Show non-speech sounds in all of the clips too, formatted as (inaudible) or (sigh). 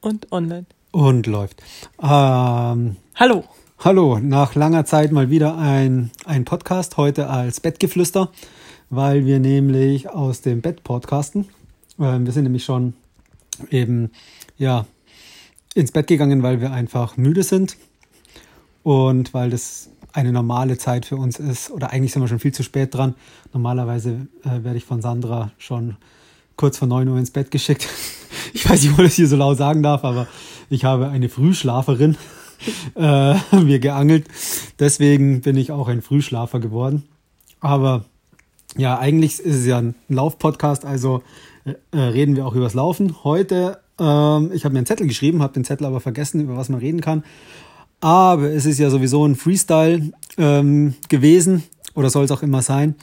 Und online. Und läuft. Ähm, Hallo. hallo, nach langer Zeit mal wieder ein, ein Podcast, heute als Bettgeflüster, weil wir nämlich aus dem Bett podcasten. Ähm, wir sind nämlich schon eben, ja, ins Bett gegangen, weil wir einfach müde sind und weil das eine normale Zeit für uns ist. Oder eigentlich sind wir schon viel zu spät dran. Normalerweise äh, werde ich von Sandra schon kurz vor 9 Uhr ins Bett geschickt. Ich weiß nicht, ob ich das hier so laut sagen darf, aber ich habe eine Frühschlaferin äh, mir geangelt. Deswegen bin ich auch ein Frühschlafer geworden. Aber ja, eigentlich ist es ja ein Laufpodcast, also äh, reden wir auch übers Laufen. Heute, ähm, ich habe mir einen Zettel geschrieben, habe den Zettel aber vergessen, über was man reden kann. Aber es ist ja sowieso ein Freestyle ähm, gewesen oder soll es auch immer sein.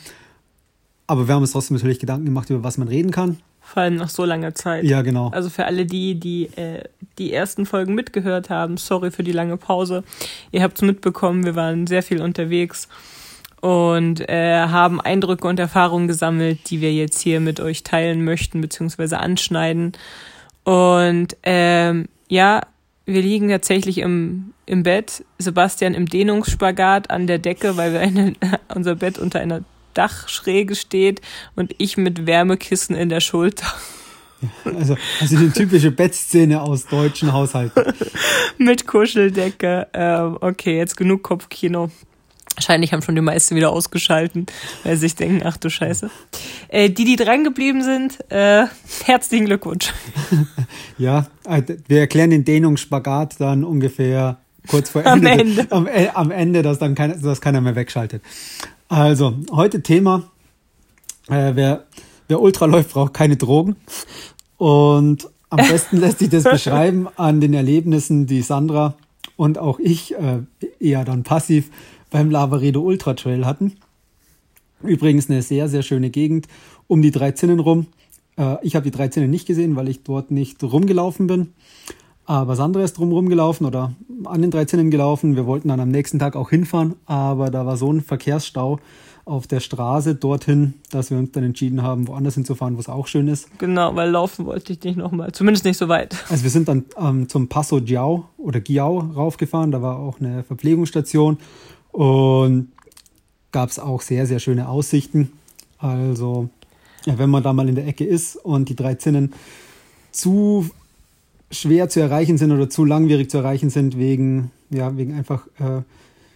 Aber wir haben uns trotzdem natürlich Gedanken gemacht, über was man reden kann. Vor allem nach so langer Zeit. Ja, genau. Also für alle die, die äh, die ersten Folgen mitgehört haben, sorry für die lange Pause. Ihr habt es mitbekommen, wir waren sehr viel unterwegs und äh, haben Eindrücke und Erfahrungen gesammelt, die wir jetzt hier mit euch teilen möchten, beziehungsweise anschneiden. Und ähm, ja, wir liegen tatsächlich im, im Bett, Sebastian im Dehnungsspagat an der Decke, weil wir eine, (laughs) unser Bett unter einer Dachschräge steht und ich mit Wärmekissen in der Schulter. (laughs) Also, also die typische Bettszene aus deutschen Haushalten. (laughs) mit Kuscheldecke. Ähm, okay, jetzt genug Kopfkino. Wahrscheinlich haben schon die meisten wieder ausgeschalten, weil sie sich denken, ach du Scheiße. Äh, die, die dran geblieben sind, äh, herzlichen Glückwunsch. (laughs) Ja, äh, wir erklären den Dehnungsspagat dann ungefähr kurz vor Ende. Am Ende. Am, äh, am Ende, dass dann keiner, dass keiner mehr wegschaltet. Also, heute Thema, äh, wer, wer Ultra läuft, braucht keine Drogen. Und am besten lässt sich das (laughs) beschreiben an den Erlebnissen, die Sandra und auch ich äh, eher dann passiv beim Lavaredo Ultra Trail hatten. Übrigens eine sehr, sehr schöne Gegend um die drei Zinnen rum. Äh, ich habe die drei Zinnen nicht gesehen, weil ich dort nicht rumgelaufen bin. Aber Sandra ist drum rumgelaufen oder an den drei Zinnen gelaufen. Wir wollten dann am nächsten Tag auch hinfahren, aber da war so ein Verkehrsstau auf der Straße dorthin, dass wir uns dann entschieden haben, woanders hinzufahren, wo es auch schön ist. Genau, weil laufen wollte ich nicht nochmal. Zumindest nicht so weit. Also wir sind dann ähm, zum Passo Giao oder Giao raufgefahren. Da war auch eine Verpflegungsstation und gab es auch sehr, sehr schöne Aussichten. Also, ja, wenn man da mal in der Ecke ist und die drei Zinnen zu schwer zu erreichen sind oder zu langwierig zu erreichen sind wegen, ja, wegen einfach äh,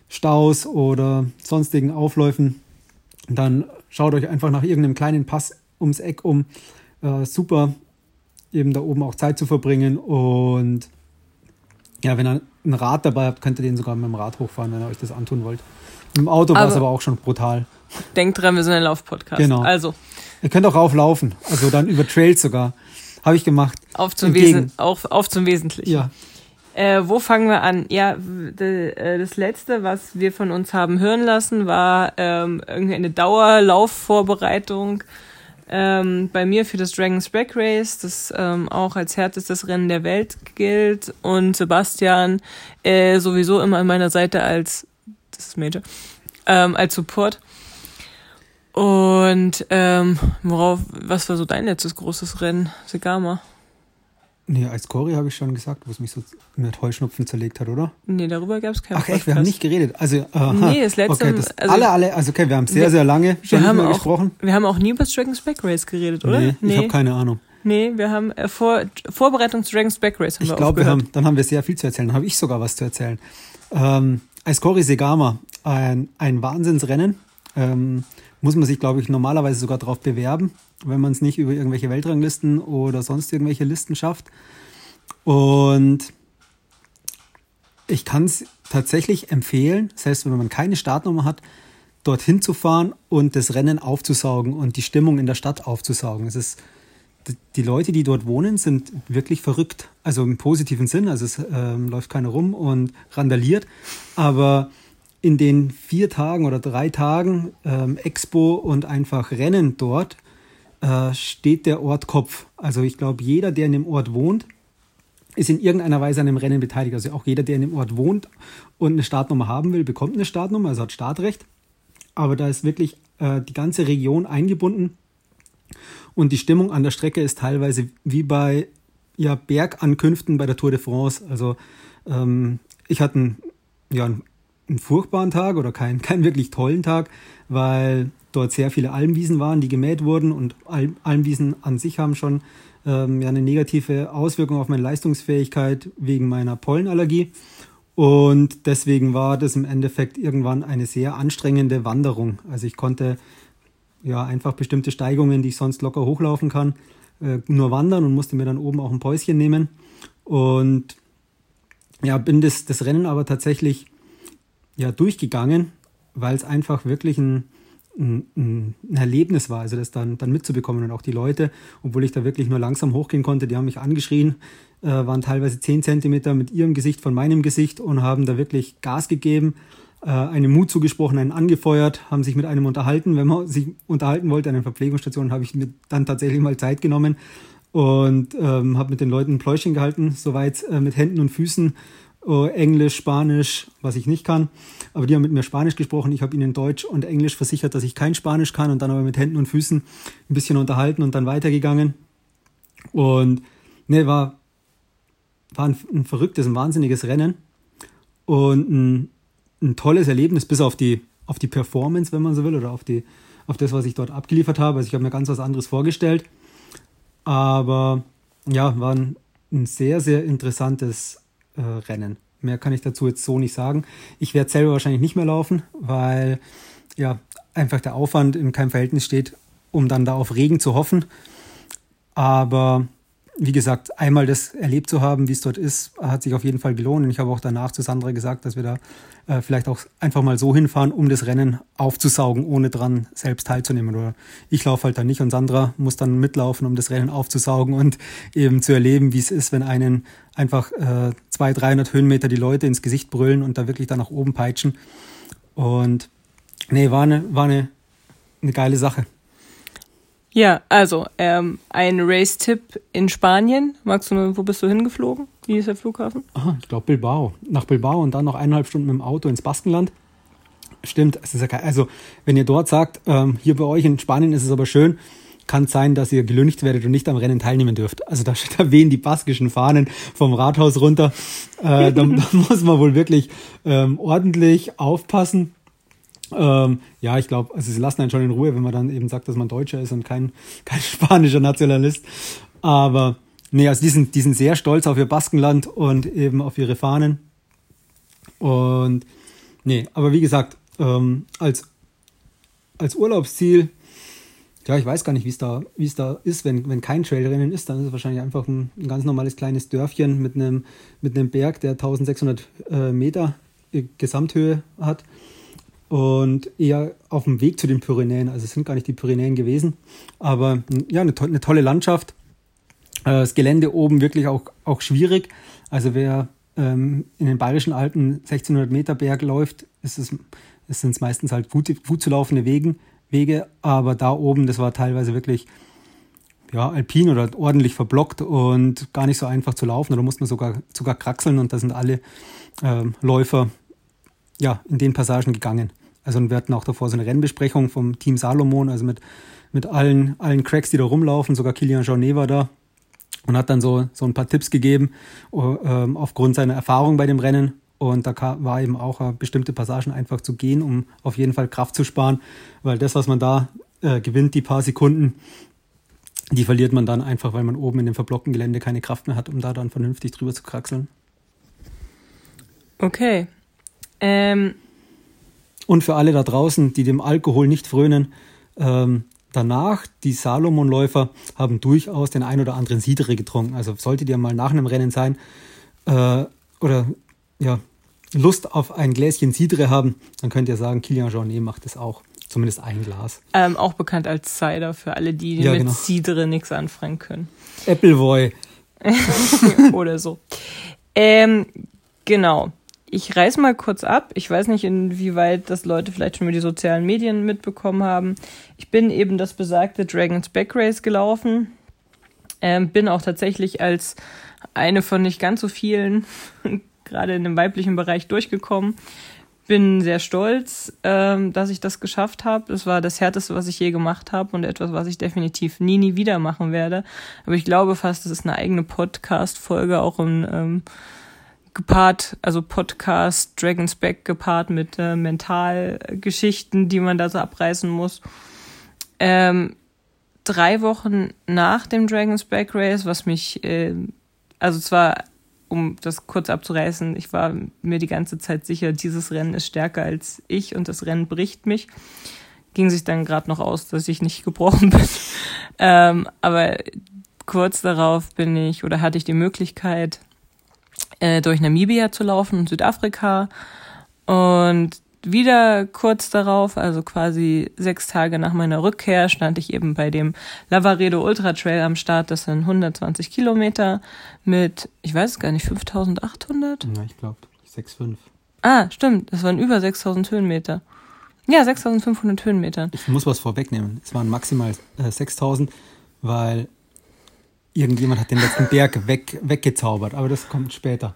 Staus oder sonstigen Aufläufen, dann schaut euch einfach nach irgendeinem kleinen Pass ums Eck um. Äh, super, eben da oben auch Zeit zu verbringen und ja, wenn ihr ein Rad dabei habt, könnt ihr den sogar mit dem Rad hochfahren, wenn ihr euch das antun wollt. Im Auto war es Aber- aber auch schon brutal. Denkt dran, wir sind ein Laufpodcast. Genau. Also, Ihr könnt auch rauflaufen, also dann über Trails sogar. Habe ich gemacht. auf zum. Wesen, auf, auf zum Wesentlichen. Ja, Äh, wo fangen wir an? Ja, äh, das letzte, was wir von uns haben hören lassen, war ähm, irgendwie eine Dauerlaufvorbereitung ähm, bei mir für das Dragon's Back Race, das ähm, auch als härtestes Rennen der Welt gilt. Und Sebastian äh, sowieso immer an meiner Seite als, das ist Major, ähm, als Support. Und ähm, worauf, was war so dein letztes großes Rennen, Segama? nee, als Cory habe ich schon gesagt, wo es mich so mit Heuschnupfen zerlegt hat, oder? Nee, darüber gab es keinen Ach echt, wir haben nicht geredet. Also, aha. Nee, das letzte- Okay, das also- alle, alle, also okay, wir haben sehr, Wir- sehr lange schon Wir auch, gesprochen. wir haben auch nie über das Dragon's Back Race geredet, oder? Nee, ich habe keine Ahnung. nee, wir haben äh, vor, Vorbereitung zu Dragon's Back Race haben Ich glaube, wir haben, dann haben wir sehr viel zu erzählen. Dann habe ich sogar was zu erzählen. Ähm, als Cory Segama, ein, ein Wahnsinnsrennen. Ähm, muss man sich, glaube ich, normalerweise sogar darauf bewerben, wenn man es nicht über irgendwelche Weltranglisten oder sonst irgendwelche Listen schafft. Und ich kann es tatsächlich empfehlen, selbst wenn man keine Startnummer hat, dorthin zu fahren und das Rennen aufzusaugen und die Stimmung in der Stadt aufzusaugen. Es ist die Leute, die dort wohnen, sind wirklich verrückt. Also im positiven Sinn. Also es ähm, läuft keiner rum und randaliert. Aber in den vier Tagen oder drei Tagen ähm, Expo und einfach Rennen dort äh, steht der Ort Kopf. Also ich glaube, jeder, der in dem Ort wohnt, ist in irgendeiner Weise an dem Rennen beteiligt. Also auch jeder, der in dem Ort wohnt und eine Startnummer haben will, bekommt eine Startnummer, also hat Startrecht. Aber da ist wirklich äh, die ganze Region eingebunden und die Stimmung an der Strecke ist teilweise wie bei ja, Bergankünften bei der Tour de France. Also ähm, ich hatte einen, ja, furchtbaren Tag oder keinen, (laughs) keinen wirklich tollen Tag, weil dort sehr viele Almwiesen waren, die gemäht wurden und Al Almwiesen an sich haben schon ähm, ja, eine negative Auswirkung auf meine Leistungsfähigkeit wegen meiner Pollenallergie. Und deswegen war das im Endeffekt irgendwann eine sehr anstrengende Wanderung. Also ich konnte ja einfach bestimmte Steigungen, die ich sonst locker hochlaufen kann, äh, nur wandern und musste mir dann oben auch ein Päuschen nehmen. Und ja, bin das, das Rennen aber tatsächlich ja durchgegangen, weil es einfach wirklich ein, ein, ein, Erlebnis war, also das dann, dann mitzubekommen und auch die Leute, obwohl ich da wirklich nur langsam hochgehen konnte, die haben mich angeschrien, äh, waren teilweise 10 Zentimeter mit ihrem Gesicht von meinem Gesicht und haben da wirklich Gas gegeben, äh, einem Mut zugesprochen, einen angefeuert, haben sich mit einem unterhalten. Wenn man sich unterhalten wollte an einer Verpflegungsstation, habe ich mir dann tatsächlich mal Zeit genommen und ähm, habe mit den Leuten ein Pläuschen gehalten, soweit äh, mit Händen und Füßen uh, Englisch, Spanisch, was ich nicht kann. Aber die haben mit mir Spanisch gesprochen. Ich habe ihnen Deutsch und Englisch versichert, dass ich kein Spanisch kann und dann aber mit Händen und Füßen ein bisschen unterhalten und dann weitergegangen. Und ne, war, war ein, ein verrücktes, ein wahnsinniges Rennen und ein, ein tolles Erlebnis, bis auf die, auf die Performance, wenn man so will, oder auf, die, auf das, was ich dort abgeliefert habe. Also ich habe mir ganz was anderes vorgestellt. Aber ja, war ein, ein sehr, sehr interessantes äh, Rennen. Mehr kann ich dazu jetzt so nicht sagen. Ich werde selber wahrscheinlich nicht mehr laufen, weil ja einfach der Aufwand in keinem Verhältnis steht, um dann da auf Regen zu hoffen. Aber wie gesagt, einmal das erlebt zu haben, wie es dort ist, hat sich auf jeden Fall gelohnt. Und ich habe auch danach zu Sandra gesagt, dass wir da äh, vielleicht auch einfach mal so hinfahren, um das Rennen aufzusaugen, ohne dran selbst teilzunehmen. Oder ich laufe halt dann nicht und Sandra muss dann mitlaufen, um das Rennen aufzusaugen und eben zu erleben, wie es ist, wenn einen einfach äh, 200, 300 Höhenmeter die Leute ins Gesicht brüllen und da wirklich dann nach oben peitschen. Und nee, war eine, war eine, eine geile Sache. Ja, also ähm, ein Race-Tipp in Spanien. Magst du, wo bist du hingeflogen? Wie ist der Flughafen? Aha, ich glaube Bilbao. Nach Bilbao und dann noch eineinhalb Stunden mit dem Auto ins Baskenland. Stimmt, es ist ja geil. Also, wenn ihr dort sagt, ähm, hier bei euch in Spanien ist es aber schön, kann es sein, dass ihr gelüncht werdet und nicht am Rennen teilnehmen dürft. Also da, (laughs) da wehen die baskischen Fahnen vom Rathaus runter. Äh, da, (laughs) da, muss man wohl wirklich ähm, ordentlich aufpassen. Ähm, ja, ich glaube, also sie lassen einen schon in Ruhe, wenn man dann eben sagt, dass man Deutscher ist und kein, (laughs) kein spanischer Nationalist. Aber nee, also die sind, die sind sehr stolz auf ihr Baskenland und eben auf ihre Fahnen. Und nee, aber wie gesagt, ähm, als, als Urlaubsziel, ja, ich weiß gar nicht, wie es da, es da ist, wenn, wenn kein Trailrennen ist, dann ist es wahrscheinlich einfach ein, ein ganz normales kleines Dörfchen mit einem, mit einem Berg, der 1600 äh, Meter Gesamthöhe hat und eher auf dem Weg zu den Pyrenäen. Also es sind gar nicht die Pyrenäen gewesen, aber ja, eine, to eine tolle Landschaft. Äh, das Gelände oben wirklich auch, auch schwierig. Also wer ähm, in den Bayerischen Alpen 1600 Meter Berg läuft, ist es, es sind meistens halt gut, gut zu laufende Wegen, Wege, aber da oben, das war teilweise wirklich ja, alpin oder ordentlich verblockt und gar nicht so einfach zu laufen. Da musste man sogar, sogar kraxeln und da sind alle ähm, Läufer ja, in den Passagen gegangen. Also wir hatten auch davor so eine Rennbesprechung vom Team Salomon, also mit, mit allen, allen Cracks, die da rumlaufen, sogar Kilian Jornet war da und hat dann so, so ein paar Tipps gegeben uh, aufgrund seiner Erfahrung bei dem Rennen. Und da war eben auch uh, bestimmte Passagen einfach zu gehen, um auf jeden Fall Kraft zu sparen, weil das, was man da äh, gewinnt, die paar Sekunden, die verliert man dann einfach, weil man oben in dem verblockten Gelände keine Kraft mehr hat, um da dann vernünftig drüber zu kraxeln. Okay. Ähm, und für alle da draußen, die dem Alkohol nicht frönen, ähm, danach, die Salomon-Läufer haben durchaus den ein oder anderen Sidere getrunken. Also solltet ihr mal nach einem Rennen sein äh, oder ja, Lust auf ein Gläschen Sidre haben, dann könnt ihr sagen, Kilian Jornet macht es auch. Zumindest ein Glas. Ähm, auch bekannt als Cider für alle, die ja, mit genau. Cidre nichts anfangen können. Appleboy. (laughs) oder so. Ähm, genau ich reiß mal kurz ab. Ich weiß nicht, inwieweit das Leute vielleicht schon über die sozialen Medien mitbekommen haben. Ich bin eben das besagte Dragons Back Race gelaufen. Ähm, bin auch tatsächlich als eine von nicht ganz so vielen, (laughs) gerade in dem weiblichen Bereich, durchgekommen. bin sehr stolz, ähm, dass ich das geschafft habe. Es war das Härteste, was ich je gemacht habe und etwas, was ich definitiv nie, nie wieder machen werde. Aber ich glaube fast, es ist eine eigene Podcast-Folge, auch in ähm, gepaart, also Podcast Dragon's Back gepaart mit äh, Mentalgeschichten, die man da so abreißen muss. Ähm, drei Wochen nach dem Dragon's Back Race, was mich, äh, also zwar, um das kurz abzureißen, ich war mir die ganze Zeit sicher, dieses Rennen ist stärker als ich und das Rennen bricht mich. Ging sich dann gerade noch aus, dass ich nicht gebrochen (laughs) bin. ähm, aber kurz darauf bin ich oder hatte ich die Möglichkeit, äh, durch Namibia zu laufen und Südafrika. Und wieder kurz darauf, also quasi sechs Tage nach meiner Rückkehr, stand ich eben bei dem Lavaredo Ultra Trail am Start. Das sind 120 Kilometer mit, ich weiß es gar nicht, 5800? Ja, ich glaube 6,5. Ah, stimmt, das waren über 6000 Höhenmeter. Ja, 6500 Höhenmeter. Ich muss was vorwegnehmen. Es waren maximal äh, 6000, weil Irgendjemand hat den letzten Berg weg, weggezaubert, aber das kommt später.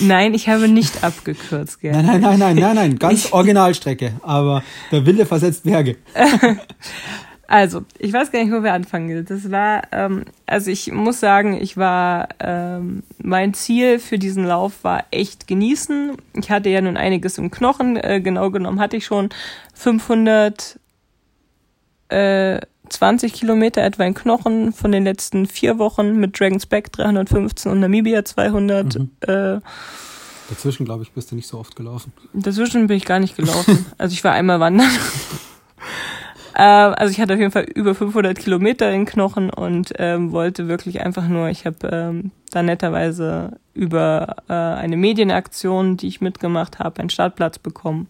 Nein, ich habe nicht abgekürzt, gell? Nein, nein, nein, nein, nein, nein, ganz ich Originalstrecke, aber der Wille versetzt Berge. (laughs) Also, ich weiß gar nicht, wo wir anfangen. Das war, ähm, also ich muss sagen, ich war, ähm, mein Ziel für diesen Lauf war echt genießen. Ich hatte ja nun einiges im Knochen, äh, genau genommen hatte ich schon 500, äh, 20 Kilometer etwa in Knochen von den letzten vier Wochen mit Dragon's Back 315 und Namibia 200. Mhm. Äh, dazwischen, glaube ich, bist du nicht so oft gelaufen. Dazwischen bin ich gar nicht gelaufen. (laughs) also ich war einmal wandern. (laughs) äh, also ich hatte auf jeden Fall über 500 Kilometer in Knochen und ähm, wollte wirklich einfach nur, ich habe ähm, da netterweise über äh, eine Medienaktion, die ich mitgemacht habe, einen Startplatz bekommen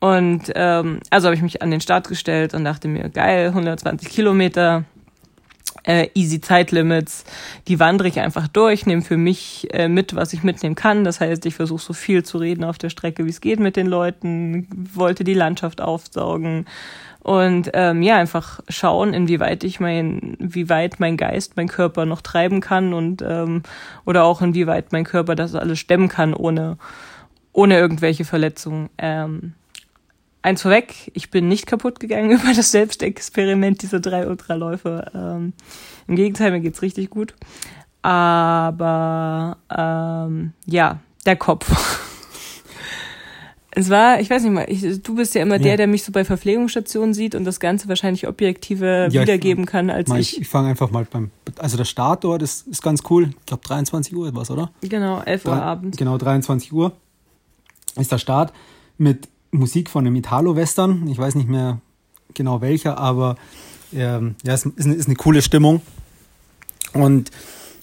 und ähm, also habe ich mich an den Start gestellt und dachte mir, geil, 120 Kilometer, äh, easy Zeitlimits, die wandere ich einfach durch, nehme für mich äh, mit, was ich mitnehmen kann. Das heißt, ich versuche so viel zu reden auf der Strecke, wie es geht mit den Leuten, wollte die Landschaft aufsaugen und ähm, ja, einfach schauen, inwieweit ich mein, wie weit mein Geist, mein Körper noch treiben kann und ähm, oder auch inwieweit mein Körper das alles stemmen kann, ohne, ohne irgendwelche Verletzungen. Ähm, eins vorweg, ich bin nicht kaputt gegangen (laughs) über das Selbstexperiment dieser drei Ultraläufe. Ähm, Im Gegenteil, mir geht's richtig gut. Aber ähm, ja, der Kopf. (laughs) es war, ich weiß nicht mal, ich, du bist ja immer ja. der, der mich so bei Verpflegungsstationen sieht und das Ganze wahrscheinlich objektiver ja, wiedergeben ich, kann als mal, ich. Ich, fange einfach mal beim, also der Start dort ist, ist ganz cool. Ich glaube 23 Uhr etwas, oder? Genau, 11 Uhr abends. Genau, 23 Uhr ist der Start mit Musik von einem Italo-Western. Ich weiß nicht mehr genau welcher, aber ähm, ja, es ist, ist eine coole Stimmung. Und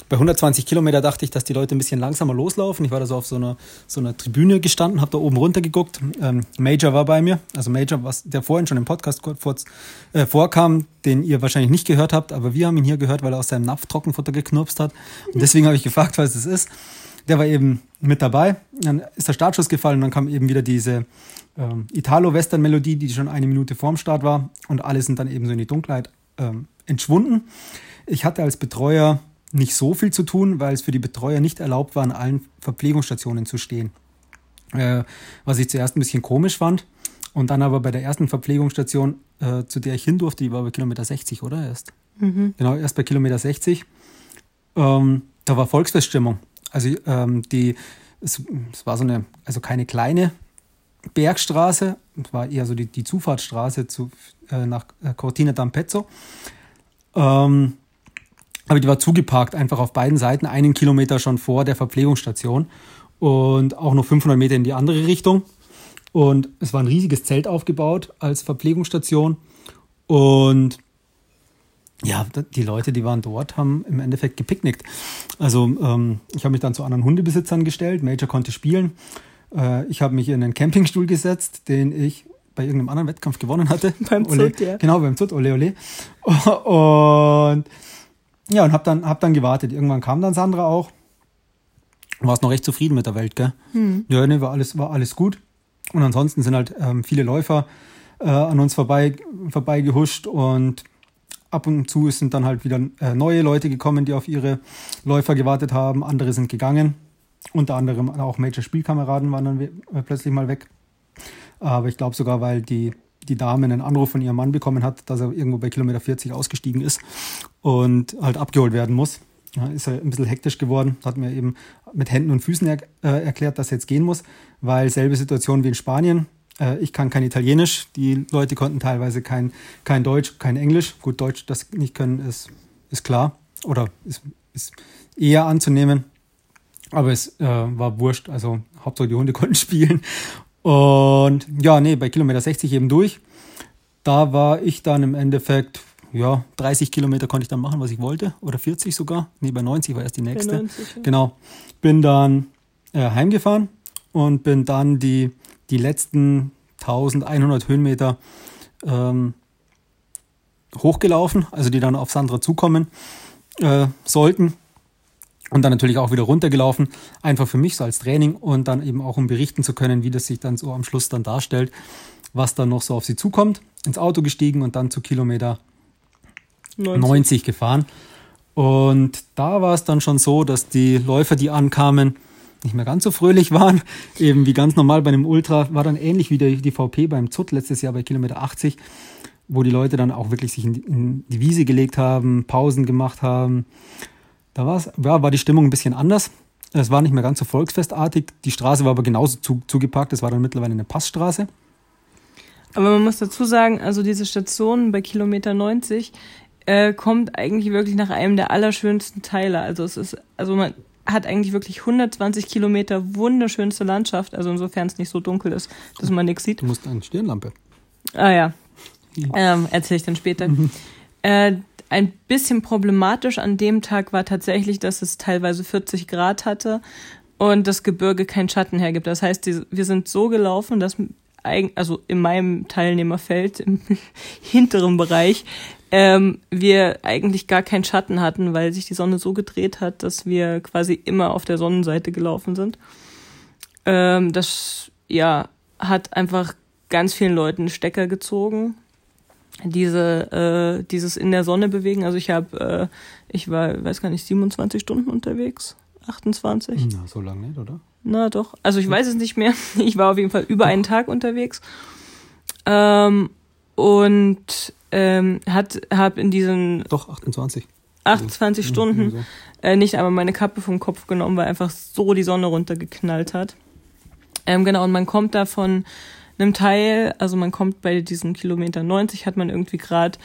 bei 120 Kilometer dachte ich, dass die Leute ein bisschen langsamer loslaufen. Ich war da so auf so einer, so einer Tribüne gestanden, habe da oben runter geguckt. Ähm, Major war bei mir, also Major, was der vorhin schon im Podcast kurz äh, vorkam, den ihr wahrscheinlich nicht gehört habt, aber wir haben ihn hier gehört, weil er aus seinem Napf Trockenfutter geknurpst hat. Und deswegen habe ich gefragt, was es ist. Der war eben mit dabei. Dann ist der Startschuss gefallen und dann kam eben wieder diese ähm, Italo-Western-Melodie, die schon eine Minute vorm Start war. Und alle sind dann eben so in die Dunkelheit ähm, entschwunden. Ich hatte als Betreuer nicht so viel zu tun, weil es für die Betreuer nicht erlaubt war, an allen Verpflegungsstationen zu stehen. Äh, was ich zuerst ein bisschen komisch fand. Und dann aber bei der ersten Verpflegungsstation, äh, zu der ich hin durfte, die war bei Kilometer 60, oder? Erst. Mhm. Genau, erst bei Kilometer 60. Ähm, da war Volksfeststimmung. Also ähm, die, es, es, war so eine, also keine kleine Bergstraße, es war eher so die, die Zufahrtsstraße zu, äh, nach äh, Cortina d'Ampezzo. Ähm, aber die war zugeparkt, einfach auf beiden Seiten, einen Kilometer schon vor der Verpflegungsstation und auch noch 500 Meter in die andere Richtung. Und es war ein riesiges Zelt aufgebaut als Verpflegungsstation. Und ja, die Leute, die waren dort, haben im Endeffekt gepicknickt. Also ähm, ich habe mich dann zu anderen Hundebesitzern gestellt. Major konnte spielen. Äh, ich habe mich in einen Campingstuhl gesetzt, den ich bei irgendeinem anderen Wettkampf gewonnen hatte. (laughs) beim Ole, Zut, ja. Genau, beim Zut, ole ole. (laughs) Und ja, und habe dann, hab dann gewartet. Irgendwann kam dann Sandra auch. Warst noch recht zufrieden mit der Welt, gell? Hm. Ja, ne, war alles, war alles gut. Und ansonsten sind halt ähm, viele Läufer äh, an uns vorbei, vorbei gehuscht und ab und zu sind dann halt wieder äh, neue Leute gekommen, die auf ihre Läufer gewartet haben. Andere sind gegangen. Unter anderem auch Major Spielkameraden waren dann äh, plötzlich mal weg. Aber ich glaube sogar, weil die, die Dame einen Anruf von ihrem Mann bekommen hat, dass er irgendwo bei Kilometer 40 ausgestiegen ist und halt abgeholt werden muss. Ja, ist er ein bisschen hektisch geworden, hat mir eben mit Händen und Füßen er, äh, erklärt, dass er jetzt gehen muss, weil selbe Situation wie in Spanien. Äh, ich kann kein Italienisch, die Leute konnten teilweise kein, kein Deutsch, kein Englisch. Gut, Deutsch, das nicht können, ist, ist klar oder ist, ist eher anzunehmen. Aber es äh, war wurscht, also Hauptsache die Hunde (laughs) konnten spielen. Und ja, nee, bei Kilometer 60 eben durch. Da war ich dann im Endeffekt, ja, 30 Kilometer konnte ich dann machen, was ich wollte. Oder 40 sogar. Nee, bei 90 war erst die nächste. 90, ja. Genau. Bin dann äh, heimgefahren und bin dann die, die letzten 1100 Höhenmeter ähm, hochgelaufen, also die dann auf Sandra zukommen äh, sollten. Und dann natürlich auch wieder runtergelaufen, einfach für mich so als Training und dann eben auch um berichten zu können, wie das sich dann so am Schluss dann darstellt, was dann noch so auf sie zukommt. Ins Auto gestiegen und dann zu Kilometer 90, 90 gefahren. Und da war es dann schon so, dass die Läufer, die ankamen, nicht mehr ganz so fröhlich waren. (laughs) Eben wie ganz normal bei einem Ultra war dann ähnlich wie die, VP beim ZUT letztes Jahr bei Kilometer 80, wo die Leute dann auch wirklich sich in die, in die Wiese gelegt haben, Pausen gemacht haben, da war's, ja, war die Stimmung ein bisschen anders. Es war nicht mehr ganz so volksfestartig. Die Straße war aber genauso zu, zugepackt. Es war dann mittlerweile eine Passstraße. Aber man muss dazu sagen, also diese Station bei Kilometer 90 äh, kommt eigentlich wirklich nach einem der allerschönsten Teile. Also es ist, also man hat eigentlich wirklich 120 Kilometer wunderschönste Landschaft. Also insofern es nicht so dunkel ist, dass man nichts sieht. Du musst eine Stirnlampe. Ah ja. Ähm, Erzähle ich dann später. äh, ein bisschen problematisch an dem Tag war tatsächlich, dass es teilweise 40 Grad hatte und das Gebirge keinen Schatten hergibt. Das heißt, wir sind so gelaufen, dass also in meinem Teilnehmerfeld im (laughs) hinteren Bereich ähm, wir eigentlich gar keinen Schatten hatten, weil sich die Sonne so gedreht hat, dass wir quasi immer auf der Sonnenseite gelaufen sind. Ähm, das ja hat einfach ganz vielen Leuten Stecker gezogen diese äh, dieses in der Sonne bewegen. Also ich habe, äh, ich war, weiß gar nicht, 27 Stunden unterwegs, 28. Na, so lange nicht, oder? Na doch. Also ich weiß es nicht mehr. (laughs) Ich war auf jeden Fall über einen Tag unterwegs ähm, und ähm, hat habe in diesen doch 28 28 also, Stunden so. äh, nicht einmal meine Kappe vom Kopf genommen, weil einfach so die Sonne runtergeknallt hat. Ähm, genau und man kommt da von einem Teil, also man kommt bei diesen Kilometer 90, hat man irgendwie gerade,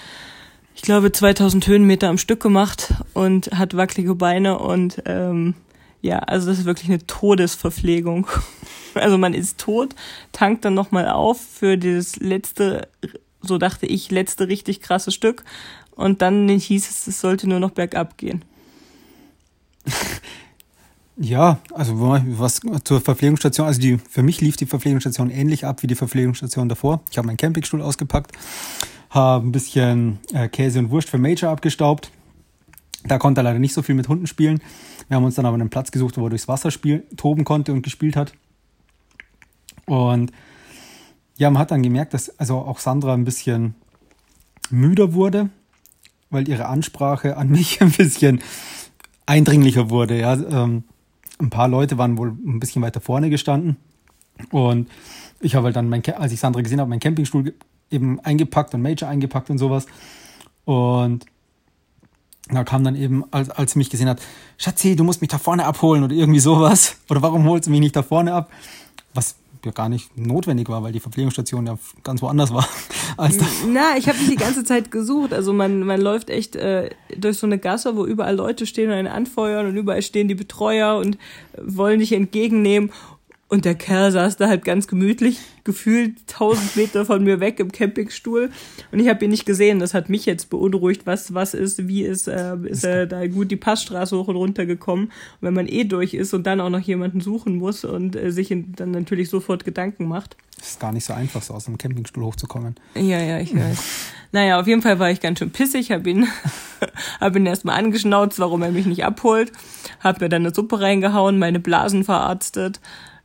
ich glaube, 2000 Höhenmeter am Stück gemacht und hat wackelige Beine und ähm, ja, also das ist wirklich eine Todesverpflegung. (laughs) Also man ist tot, tankt dann nochmal auf für dieses letzte, so dachte ich, letzte richtig krasse Stück und dann hieß es, es sollte nur noch bergab gehen. (laughs) Ja, also was zur Verpflegungsstation, also die für mich lief die Verpflegungsstation ähnlich ab wie die Verpflegungsstation davor. Ich habe meinen Campingstuhl ausgepackt, habe ein bisschen äh, Käse und Wurst für Major abgestaubt. Da konnte er leider nicht so viel mit Hunden spielen. Wir haben uns dann aber einen Platz gesucht, wo er durchs Wasser spiel, toben konnte und gespielt hat. Und ja, man hat dann gemerkt, dass also auch Sandra ein bisschen müder wurde, weil ihre Ansprache an (laughs) mich ein bisschen eindringlicher wurde. Ja, ähm, ein paar Leute waren wohl ein bisschen weiter vorne gestanden. Und ich habe halt dann, mein, als ich Sandra gesehen habe, meinen Campingstuhl eben eingepackt und Major eingepackt und sowas. Und da kam dann eben, als, als sie mich gesehen hat, Schatzi, du musst mich da vorne abholen oder irgendwie sowas. (laughs) Oder warum holst du mich nicht da vorne ab? Was ja gar nicht notwendig war, weil die Verpflegungsstation ja ganz woanders war. (laughs) Als Na, ich habe mich die ganze Zeit gesucht. Also man, man läuft echt äh, durch so eine Gasse, wo überall Leute stehen und einen anfeuern und überall stehen die Betreuer und wollen dich entgegennehmen. Und der Kerl saß da halt ganz gemütlich, gefühlt tausend Meter von mir weg im Campingstuhl. Und ich habe ihn nicht gesehen. Das hat mich jetzt beunruhigt. Was, was ist, wie ist, äh, ist er da gut die Passstraße hoch und runter gekommen? Und wenn man eh durch ist und dann auch noch jemanden suchen muss und äh, sich dann natürlich sofort Gedanken macht. Es ist gar nicht so einfach, so aus dem Campingstuhl hochzukommen. Ja, ja, ich weiß. naja, auf jeden Fall war ich ganz schön pissig, habe ihn, hab ihn (laughs) erstmal angeschnauzt, warum er mich nicht abholt, hab mir dann eine Suppe reingehauen, meine Blasen verarztet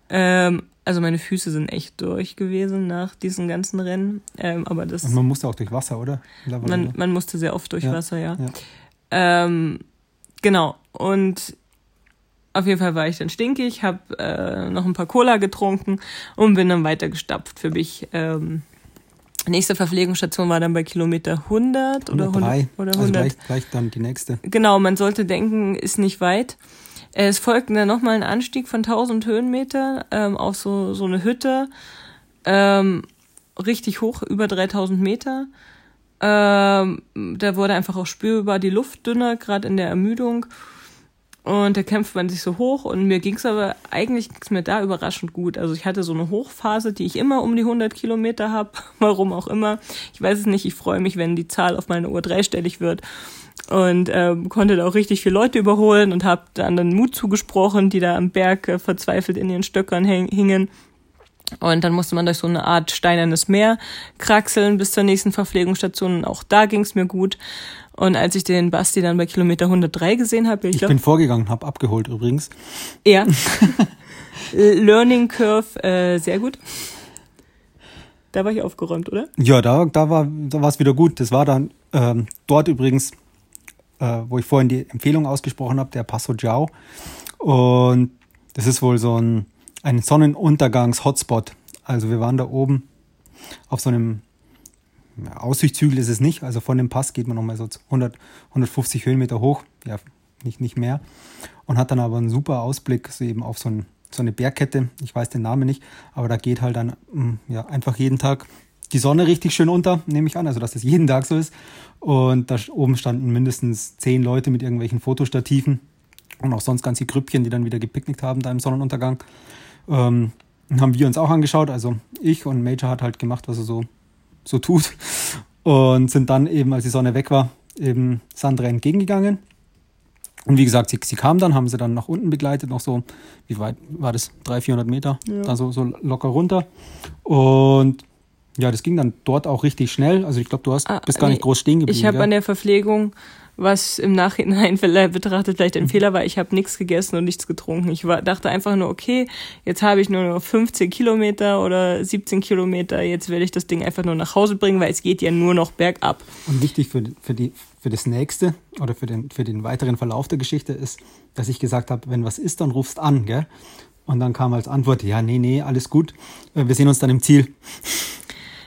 ähm, also meine Füße sind echt durch gewesen nach diesen ganzen Rennen. Ähm, aber das. Und man musste auch durch Wasser, oder? Man, man musste sehr oft durch ja, Wasser, ja. ja. Ähm, genau. Und auf jeden Fall war ich dann stinkig, habe äh, noch ein paar Cola getrunken und bin dann weiter gestapft für mich. Ähm, nächste Verpflegungsstation war dann bei Kilometer 100 oder 100 oder 100. Also gleich, gleich dann die nächste. Genau, man sollte denken, ist nicht weit. Es folgte dann nochmal ein Anstieg von 1000 Höhenmeter ähm, auf so, so eine Hütte. Ähm, richtig hoch, über 3000 Meter. Ähm, da wurde einfach auch spürbar die Luft dünner, gerade in der Ermüdung. Und da kämpft man sich so hoch und mir ging's aber, eigentlich ging's mir da überraschend gut. Also ich hatte so eine Hochphase, die ich immer um die 100 Kilometer hab, (laughs) warum auch immer. Ich weiß es nicht, ich freue mich, wenn die Zahl auf meiner Uhr dreistellig wird. Und ähm, konnte da auch richtig viele Leute überholen und habe dann den Mut zugesprochen, die da am Berg äh, verzweifelt in ihren Stöckern hingen. Und dann musste man durch so eine Art steinernes Meer kraxeln bis zur nächsten Verpflegungsstation. Und auch da ging's mir gut. Und als ich den Basti dann bei Kilometer 103 gesehen habe, ich, ich glaub, bin vorgegangen, habe abgeholt übrigens. Ja. (laughs) Learning Curve, äh, sehr gut. Da war ich aufgeräumt, oder? Ja, da, da war da war es wieder gut. Das war dann ähm, dort übrigens, äh, wo ich vorhin die Empfehlung ausgesprochen habe, der Passo Giao. Und das ist wohl so ein, ein Sonnenuntergangs-Hotspot. Also wir waren da oben auf so einem Aussichtshügel ist es nicht. Also von dem Pass geht man nochmal so 100, 150 Höhenmeter hoch. Ja, nicht, nicht mehr. Und hat dann aber einen super Ausblick so eben auf so, ein, so eine Bergkette. Ich weiß den Namen nicht, aber da geht halt dann mm, ja, einfach jeden Tag die Sonne richtig schön unter, nehme ich an. Also, dass das jeden Tag so ist. Und da oben standen mindestens zehn Leute mit irgendwelchen Fotostativen und auch sonst ganze Grüppchen, die dann wieder gepicknickt haben da im Sonnenuntergang. Ähm, haben wir uns auch angeschaut. Also ich und Major hat halt gemacht, was er so so tut. Und sind dann eben, als die Sonne weg war, eben Sandra entgegengegangen. Und wie gesagt, sie, sie kam dann, haben sie dann nach unten begleitet, noch so, wie weit war das? 300, 400 Meter, ja. dann so, so locker runter. Und ja, das ging dann dort auch richtig schnell. Also ich glaube, du hast, ah, bist gar nicht groß stehen geblieben. Ich habe an der Verpflegung was im Nachhinein (laughs) betrachtet vielleicht ein mhm. Fehler war. Ich habe nichts gegessen und nichts getrunken. Ich war, dachte einfach nur, okay, jetzt habe ich nur noch 15 Kilometer oder 17 Kilometer, jetzt werde ich das Ding einfach nur nach Hause bringen, weil es geht ja nur noch bergab. Und wichtig für, für, die, für das nächste oder für den, für den weiteren Verlauf der Geschichte ist, dass ich gesagt habe, wenn was ist, dann rufst an, gell? Und dann kam als Antwort, ja, nee, nee, alles gut, äh, wir sehen uns dann im Ziel.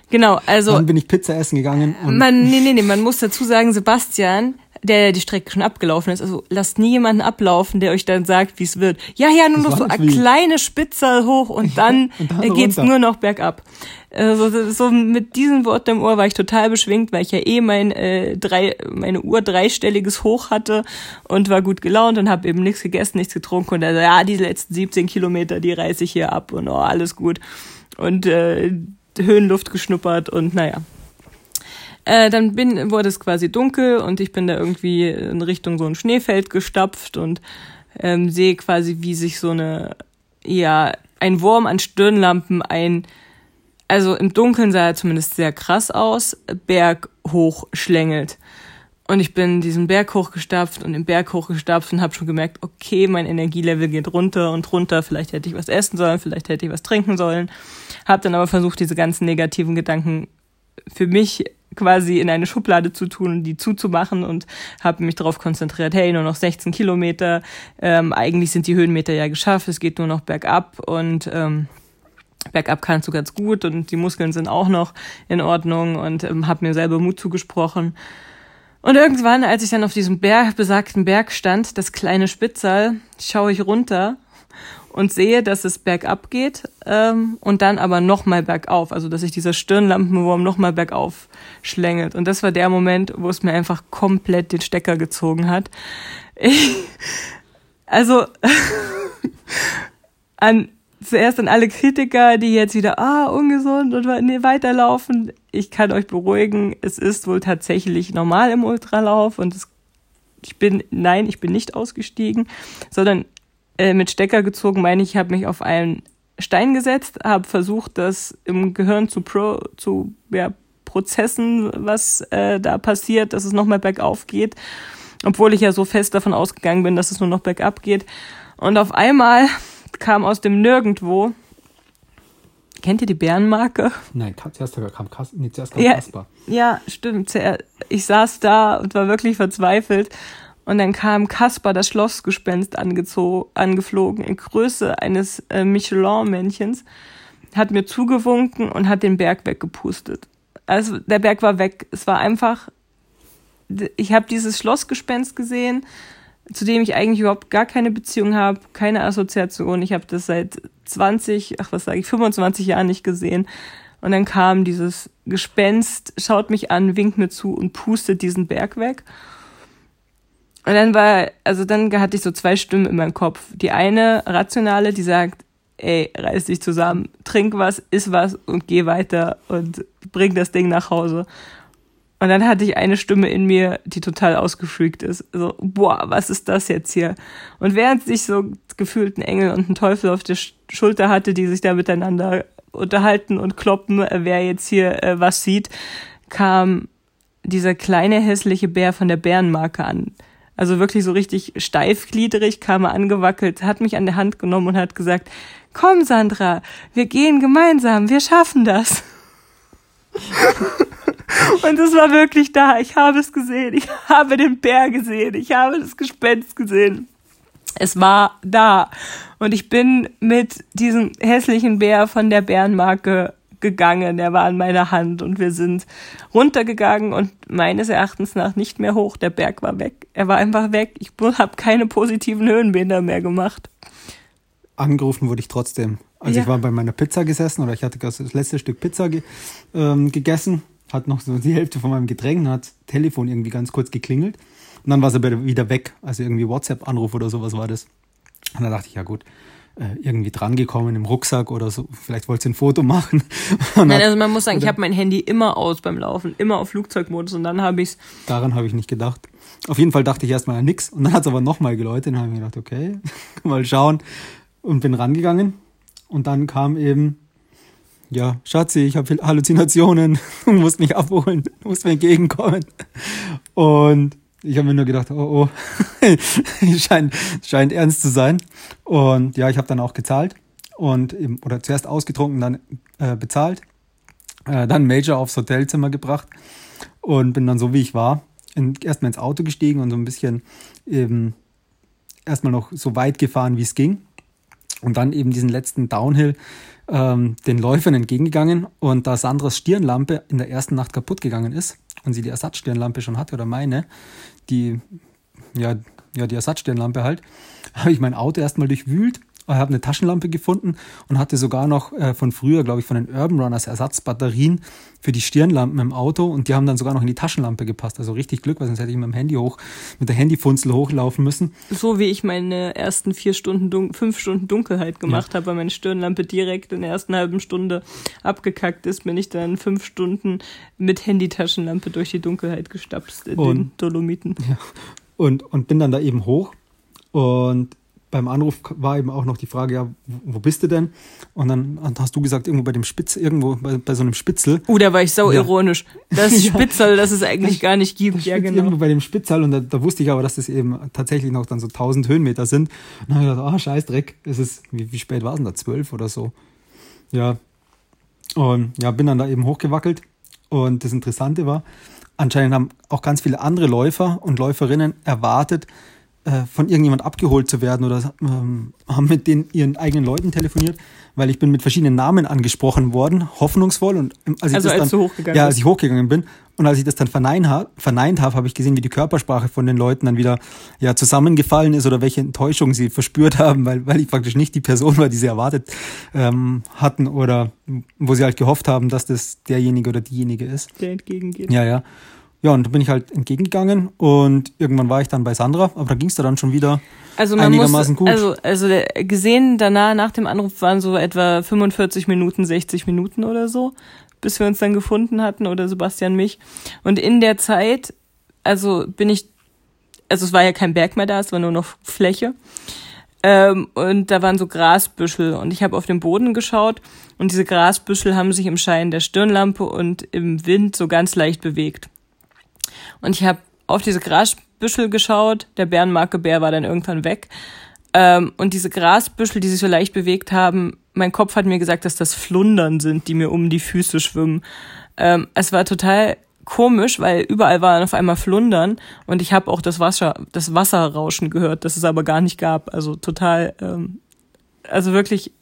Genau, also. Dann bin ich Pizza essen gegangen. Und man, nee, nee, nee, man muss dazu sagen, Sebastian der die Strecke schon abgelaufen ist. Also lasst nie jemanden ablaufen, der euch dann sagt, wie es wird. Ja, ja, nur das noch so eine kleine Spitze hoch und (laughs) dann, und dann geht's runter. nur noch bergab. Also so mit diesem Wort im Ohr war ich total beschwingt, weil ich ja eh mein äh, drei, meine Uhr dreistelliges Hoch hatte und war gut gelaunt und habe eben nichts gegessen, nichts getrunken und also ja, die letzten 17 Kilometer, die reiße ich hier ab und oh, alles gut und äh, Höhenluft geschnuppert und naja, äh, dann bin, wurde es quasi dunkel und ich bin da irgendwie in Richtung so ein Schneefeld gestapft und ähm, sehe quasi, wie sich so eine, ja, ein Wurm an Stirnlampen ein, also im Dunkeln sah er zumindest sehr krass aus, Berg hoch schlängelt. Und ich bin diesen Berg hochgestapft und den Berg hochgestapft und habe schon gemerkt, okay, mein Energielevel geht runter und runter. Vielleicht hätte ich was essen sollen, vielleicht hätte ich was trinken sollen. Habe dann aber versucht, diese ganzen negativen Gedanken für mich quasi in eine Schublade zu tun die zuzumachen und habe mich darauf konzentriert, hey, nur noch 16 Kilometer, ähm, eigentlich sind die Höhenmeter ja geschafft, es geht nur noch bergab und ähm, bergab kannst du ganz gut und die Muskeln sind auch noch in Ordnung und ähm, habe mir selber Mut zugesprochen. Und irgendwann, als ich dann auf diesem Berg, besagten Berg stand, das kleine Spitzal, schaue ich runter und sehe, dass es bergab geht ähm, und dann aber nochmal bergauf, also dass sich dieser Stirnlampenwurm nochmal bergauf schlängelt. Und das war der Moment, wo es mir einfach komplett den Stecker gezogen hat. Ich, also (laughs) an zuerst an alle Kritiker, die jetzt wieder, ah, ungesund und nee, weiterlaufen. Ich kann euch beruhigen, es ist wohl tatsächlich normal im Ultralauf und es, ich bin, nein, ich bin nicht ausgestiegen, sondern äh, mit Stecker gezogen meine ich, ich habe mich auf einen Stein gesetzt, habe versucht, das im Gehirn zu, pro, zu ja, Prozessen, was äh, da passiert, dass es nochmal bergauf geht, obwohl ich ja so fest davon ausgegangen bin, dass es nur noch bergab geht. Und auf einmal kam aus dem Nirgendwo, kennt ihr die Bärenmarke? Nein, zuerst kam, Kas nee, zuerst kam ja, Kasper. Ja, stimmt. Ich saß da und war wirklich verzweifelt Und dann kam Kaspar, das Schlossgespenst, angeflogen in Größe eines äh, Michelin-Männchens, hat mir zugewunken und hat den Berg weggepustet. Also der Berg war weg. Es war einfach, ich habe dieses Schlossgespenst gesehen, zu dem ich eigentlich überhaupt gar keine Beziehung habe, keine Assoziation. Ich habe das seit 20, ach was sage ich, 25 Jahren nicht gesehen. Und dann kam dieses Gespenst, schaut mich an, winkt mir zu und pustet diesen Berg weg. Und dann war, also dann hatte ich so zwei Stimmen in meinem Kopf. Die eine rationale, die sagt, ey, reiß dich zusammen, trink was, iss was und geh weiter und bring das Ding nach Hause. Und dann hatte ich eine Stimme in mir, die total ausgefreakt ist. So, boah, was ist das jetzt hier? Und während ich so gefühlt einen Engel und einen Teufel auf der Schulter hatte, die sich da miteinander unterhalten und kloppen, äh, wer jetzt hier äh, was sieht, kam dieser kleine hässliche Bär von der Bärenmarke an. Also wirklich so richtig steifgliedrig kam er angewackelt, hat mich an der Hand genommen und hat gesagt, komm Sandra, wir gehen gemeinsam, wir schaffen das. (laughs) und es war wirklich da. Ich habe es gesehen. Ich habe den Bär gesehen. Ich habe das Gespenst gesehen. Es war da. Und ich bin mit diesem hässlichen Bär von der Bärenmarke gegangen. Er war in meiner Hand und wir sind runtergegangen und meines Erachtens nach nicht mehr hoch. Der Berg war weg. Er war einfach weg. Ich habe keine positiven Höhenmeter mehr gemacht. Angerufen wurde ich trotzdem. Also ja. ich war bei meiner Pizza gesessen oder ich hatte das letzte Stück Pizza ge ähm, gegessen, hat noch so die Hälfte von meinem Getränk, hat Telefon irgendwie ganz kurz geklingelt und dann war sie wieder weg. Also irgendwie WhatsApp-Anruf oder sowas war das. Und da dachte ich, ja gut, äh, irgendwie drangekommen im Rucksack oder so. Vielleicht wollte sie ein Foto machen. (laughs) Nein, also man muss sagen, ich habe mein Handy immer aus beim Laufen, immer auf Flugzeugmodus und dann habe ich's. Daran habe ich nicht gedacht. Auf jeden Fall dachte ich erstmal an nix. Und dann hat es aber nochmal geläutet. Und habe mir gedacht, okay, (laughs) mal schauen. Und bin rangegangen. Und dann kam eben ja, Schatzi, ich habe Halluzinationen, (laughs) du musst mich abholen, du musst mir entgegenkommen. Und ich habe mir nur gedacht, oh, oh, (laughs) scheint, scheint ernst zu sein. Und ja, ich habe dann auch gezahlt. Und eben, oder zuerst ausgetrunken, dann äh, bezahlt, äh, dann Major aufs Hotelzimmer gebracht. Und bin dann so wie ich war in, erstmal ins Auto gestiegen und so ein bisschen eben erstmal noch so weit gefahren, wie es ging. Und dann eben diesen letzten Downhill ähm, den Läufern entgegengegangen und da Sandras Stirnlampe in der ersten Nacht kaputt gegangen ist und sie die Ersatzstirnlampe schon hatte oder meine, die, ja, ja, die Ersatzstirnlampe halt, (laughs) habe ich mein Auto erstmal durchwühlt habe eine Taschenlampe gefunden und hatte sogar noch äh, von früher, glaube ich, von den Urban Runners Ersatzbatterien für die Stirnlampen im Auto und die haben dann sogar noch in die Taschenlampe gepasst. Also richtig Glück, weil sonst hätte ich mit dem Handy hoch, mit der Handyfunzel hochlaufen müssen. So wie ich meine ersten vier Stunden, fünf Stunden Dunkelheit gemacht ja. habe, weil meine Stirnlampe direkt in der ersten halben Stunde abgekackt ist, bin ich dann fünf Stunden mit Handytaschenlampe durch die Dunkelheit gestapst in und, den Dolomiten. Ja. Und, und bin dann da eben hoch und beim Anruf war eben auch noch die Frage, ja, wo bist du denn? Und dann hast du gesagt, irgendwo bei dem Spitz, irgendwo bei, bei so einem Spitzel. Uh, da war ich sau ja. ironisch. Das. (laughs) Spitzel, das es eigentlich gar nicht gibt. Ja, genau. Irgendwo bei dem Spitzel und da, da, wusste ich aber, dass das eben tatsächlich noch dann so 1000 Höhenmeter sind. Und dann habe ich gedacht, ah, oh, scheiß Dreck, das ist, wie, wie spät war es denn da? Zwölf oder so. Ja. Und ja, bin dann da eben hochgewackelt. Und das Interessante war, anscheinend haben auch ganz viele andere Läufer und Läuferinnen erwartet, äh, von irgendjemand abgeholt zu werden oder ähm, haben mit den ihren eigenen Leuten telefoniert, weil ich bin mit verschiedenen Namen angesprochen worden, hoffnungsvoll und als ich also das als dann, hochgegangen ja, als ich hochgegangen bin und als ich das dann verneint habe, verneint habe, habe ich gesehen, wie die Körpersprache von den Leuten dann wieder ja zusammengefallen ist oder welche Enttäuschung sie verspürt haben, weil weil ich praktisch nicht die Person war, die sie erwartet ähm, hatten oder wo sie halt gehofft haben, dass das derjenige oder diejenige ist. Der entgegengeht. Ja, ja. Ja, und da bin ich halt entgegengegangen und irgendwann war ich dann bei Sandra, aber da ging es da dann schon wieder also man einigermaßen muss, gut. Also, also gesehen danach, nach dem Anruf waren so etwa 45 Minuten, 60 Minuten oder so, bis wir uns dann gefunden hatten oder Sebastian mich. Und in der Zeit, also bin ich, also es war ja kein Berg mehr da, es war nur noch Fläche. Ähm, und da waren so Grasbüschel und ich habe auf den Boden geschaut und diese Grasbüschel haben sich im Schein der Stirnlampe und im Wind so ganz leicht bewegt. Und ich habe auf diese Grasbüschel geschaut. Der Bärenmarke Bär war dann irgendwann weg. Ähm, und diese Grasbüschel, die sich so leicht bewegt haben, mein Kopf hat mir gesagt, dass das Flundern sind, die mir um die Füße schwimmen. Ähm, es war total komisch, weil überall waren auf einmal Flundern und ich habe auch das Wasser, das Wasserrauschen gehört, das es aber gar nicht gab. Also total, ähm, also wirklich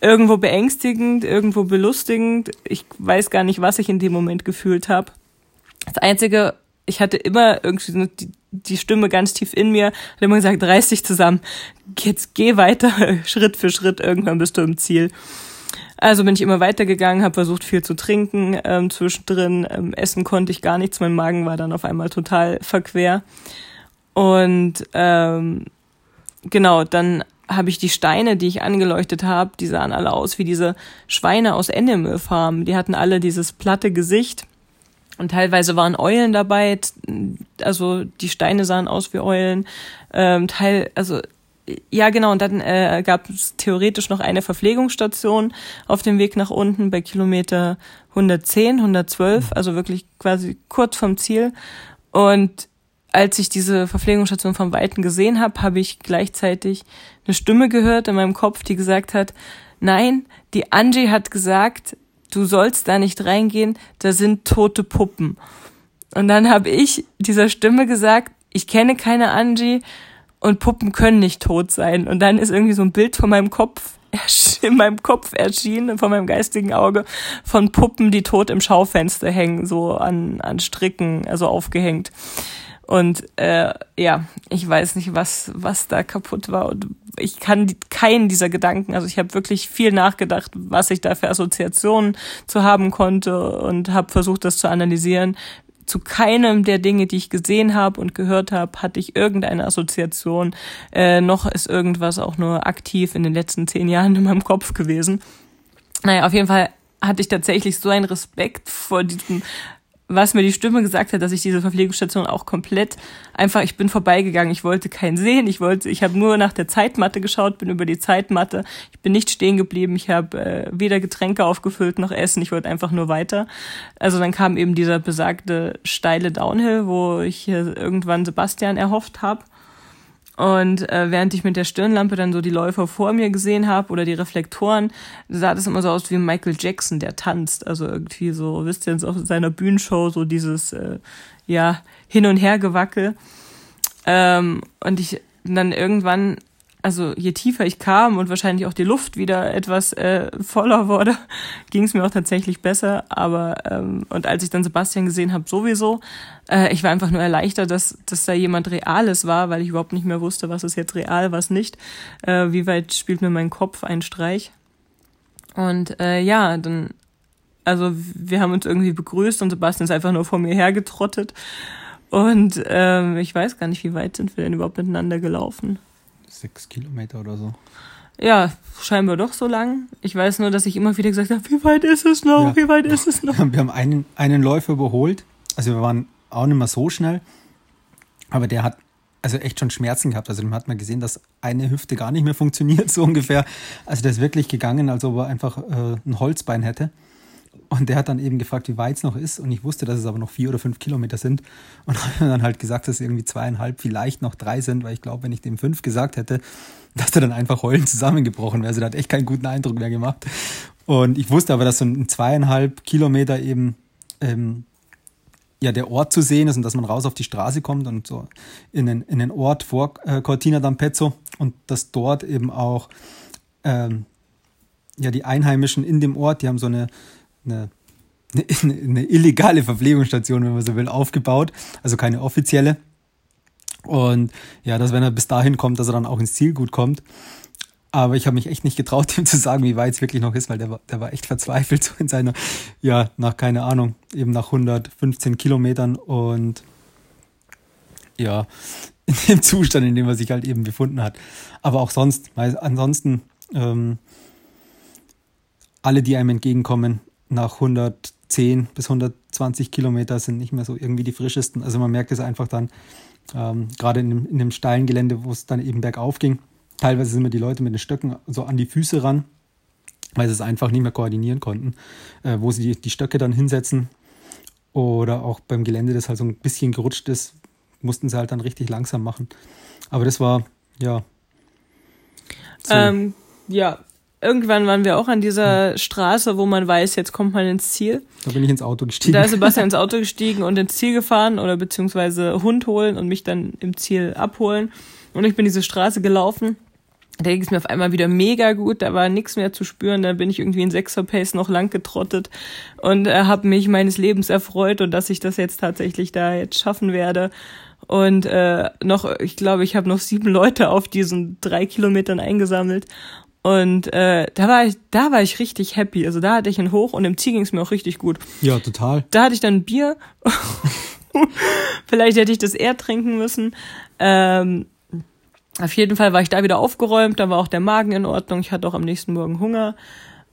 irgendwo beängstigend, irgendwo belustigend. Ich weiß gar nicht, was ich in dem Moment gefühlt habe. Das Einzige, ich hatte immer irgendwie die, die Stimme ganz tief in mir, hat immer gesagt, reiß dich zusammen, jetzt geh weiter, (laughs) Schritt für Schritt, irgendwann bist du im Ziel. Also bin ich immer weitergegangen, habe versucht viel zu trinken ähm, zwischendrin. Ähm, essen konnte ich gar nichts, mein Magen war dann auf einmal total verquer. Und ähm, genau, dann habe ich die Steine, die ich angeleuchtet habe, die sahen alle aus wie diese Schweine aus Animal Farm. Die hatten alle dieses platte Gesicht und teilweise waren Eulen dabei. Also die Steine sahen aus wie Eulen. Ähm, Teil, also ja genau. Und dann äh, gab es theoretisch noch eine Verpflegungsstation auf dem Weg nach unten bei Kilometer 110, 112, also wirklich quasi kurz vom Ziel. Und als ich diese Verpflegungsstation vom Weiten gesehen habe, habe ich gleichzeitig eine Stimme gehört in meinem Kopf, die gesagt hat, nein, die Angie hat gesagt, du sollst da nicht reingehen, da sind tote Puppen. Und dann habe ich dieser Stimme gesagt, ich kenne keine Angie und Puppen können nicht tot sein. Und dann ist irgendwie so ein Bild von meinem Kopf in meinem Kopf erschienen, von meinem geistigen Auge, von Puppen, die tot im Schaufenster hängen, so an, an Stricken, also aufgehängt. Und äh, ja, ich weiß nicht, was, was da kaputt war. Und ich kann keinen dieser Gedanken, also ich habe wirklich viel nachgedacht, was ich da für Assoziationen zu haben konnte und habe versucht, das zu analysieren. Zu keinem der Dinge, die ich gesehen habe und gehört habe, hatte ich irgendeine Assoziation. Äh, noch ist irgendwas auch nur aktiv in den letzten zehn Jahren in meinem Kopf gewesen. Naja, auf jeden Fall hatte ich tatsächlich so einen Respekt vor diesem was mir die Stimme gesagt hat, dass ich diese Verpflegungsstation auch komplett einfach, ich bin vorbeigegangen, ich wollte keinen sehen, ich wollte, ich habe nur nach der Zeitmatte geschaut, bin über die Zeitmatte, ich bin nicht stehen geblieben, ich habe äh, weder Getränke aufgefüllt noch Essen, ich wollte einfach nur weiter. Also dann kam eben dieser besagte steile Downhill, wo ich irgendwann Sebastian erhofft habe und äh, während ich mit der Stirnlampe dann so die Läufer vor mir gesehen habe oder die Reflektoren, sah das immer so aus wie Michael Jackson, der tanzt. Also irgendwie so, wisst ihr, auf seiner Bühnenshow so dieses, äh, ja, Hin- und Hergewackel. Ähm, und ich dann irgendwann also je tiefer ich kam und wahrscheinlich auch die Luft wieder etwas äh, voller wurde, (laughs) ging es mir auch tatsächlich besser. Aber ähm, und als ich dann Sebastian gesehen habe, sowieso, äh, ich war einfach nur erleichtert, dass, dass da jemand Reales war, weil ich überhaupt nicht mehr wusste, was ist jetzt real, was nicht. Äh, wie weit spielt mir mein Kopf einen Streich? Und äh, ja, dann, also wir haben uns irgendwie begrüßt und Sebastian ist einfach nur vor mir hergetrottet. Und ähm, ich weiß gar nicht, wie weit sind wir denn überhaupt miteinander gelaufen sechs Kilometer oder so. Ja, scheinbar doch so lang. Ich weiß nur, dass ich immer wieder gesagt habe, wie weit ist es noch? Ja. Wie weit ist es (laughs) noch? Wir haben einen, einen Läufer überholt. Also wir waren auch nicht mehr so schnell. Aber der hat also echt schon Schmerzen gehabt. Also man hat man gesehen, dass eine Hüfte gar nicht mehr funktioniert, (laughs) so ungefähr. Also der ist wirklich gegangen, als ob er einfach äh, ein Holzbein hätte. Und der hat dann eben gefragt, wie weit es noch ist. Und ich wusste, dass es aber noch vier oder fünf Kilometer sind. Und (laughs) habe dann halt gesagt, dass es irgendwie zweieinhalb, vielleicht noch drei sind, weil ich glaube, wenn ich dem fünf gesagt hätte, (laughs) dass er dann einfach heulend zusammengebrochen wäre. Also der hat echt keinen guten Eindruck mehr gemacht. Und ich wusste aber, dass so ein zweieinhalb Kilometer eben ähm, ja der Ort zu sehen ist und dass man raus auf die Straße kommt und so in den, in den Ort vor äh, Cortina d'Ampezzo und dass dort eben auch ähm, ja die Einheimischen in dem Ort, die haben so eine eine, eine, eine illegale Verpflegungsstation, wenn man so will, aufgebaut. Also keine offizielle. Und ja, dass wenn er bis dahin kommt, dass er dann auch ins Ziel gut kommt. Aber ich habe mich echt nicht getraut, (laughs) ihm zu sagen, wie weit es wirklich noch ist, weil der war, der war echt verzweifelt so in seiner, ja, nach keine Ahnung, eben nach 115 Kilometern und ja, (laughs) in dem Zustand, in dem er sich halt eben befunden hat. Aber auch sonst, weil ansonsten, ähm, alle, die einem entgegenkommen, nach 110 bis 120 Kilometer sind nicht mehr so irgendwie die frischesten. Also man merkt es einfach dann, ähm, gerade in dem, in dem steilen Gelände, wo es dann eben bergauf ging. Teilweise sind mir die Leute mit den Stöcken so an die Füße ran, weil sie es einfach nicht mehr koordinieren konnten, äh, wo sie die, die Stöcke dann hinsetzen. Oder auch beim Gelände, das halt so ein bisschen gerutscht ist, mussten sie halt dann richtig langsam machen. Aber das war, ja. So. Ähm, ja, irgendwann waren wir auch an dieser Straße, wo man weiß, jetzt kommt man ins Ziel. Da bin ich ins Auto gestiegen. Da ist Sebastian (laughs) ins Auto gestiegen und ins Ziel gefahren oder beziehungsweise Hund holen und mich dann im Ziel abholen. Und ich bin diese Straße gelaufen. Da ging es mir auf einmal wieder mega gut, da war nichts mehr zu spüren, da bin ich irgendwie in Sechser Pace noch lang getrottet und äh, habe mich meines Lebens erfreut und dass ich das jetzt tatsächlich da jetzt schaffen werde. Und äh, noch, ich glaube, ich habe noch sieben Leute auf diesen drei Kilometern eingesammelt. Und äh, da war ich, da war ich richtig happy. Also da hatte ich einen Hoch und im Ziel ging es mir auch richtig gut. Ja, total. Da hatte ich dann Bier. (laughs) Vielleicht hätte ich das eher trinken müssen. Ähm, auf jeden Fall war ich da wieder aufgeräumt, da war auch der Magen in Ordnung, ich hatte auch am nächsten Morgen Hunger.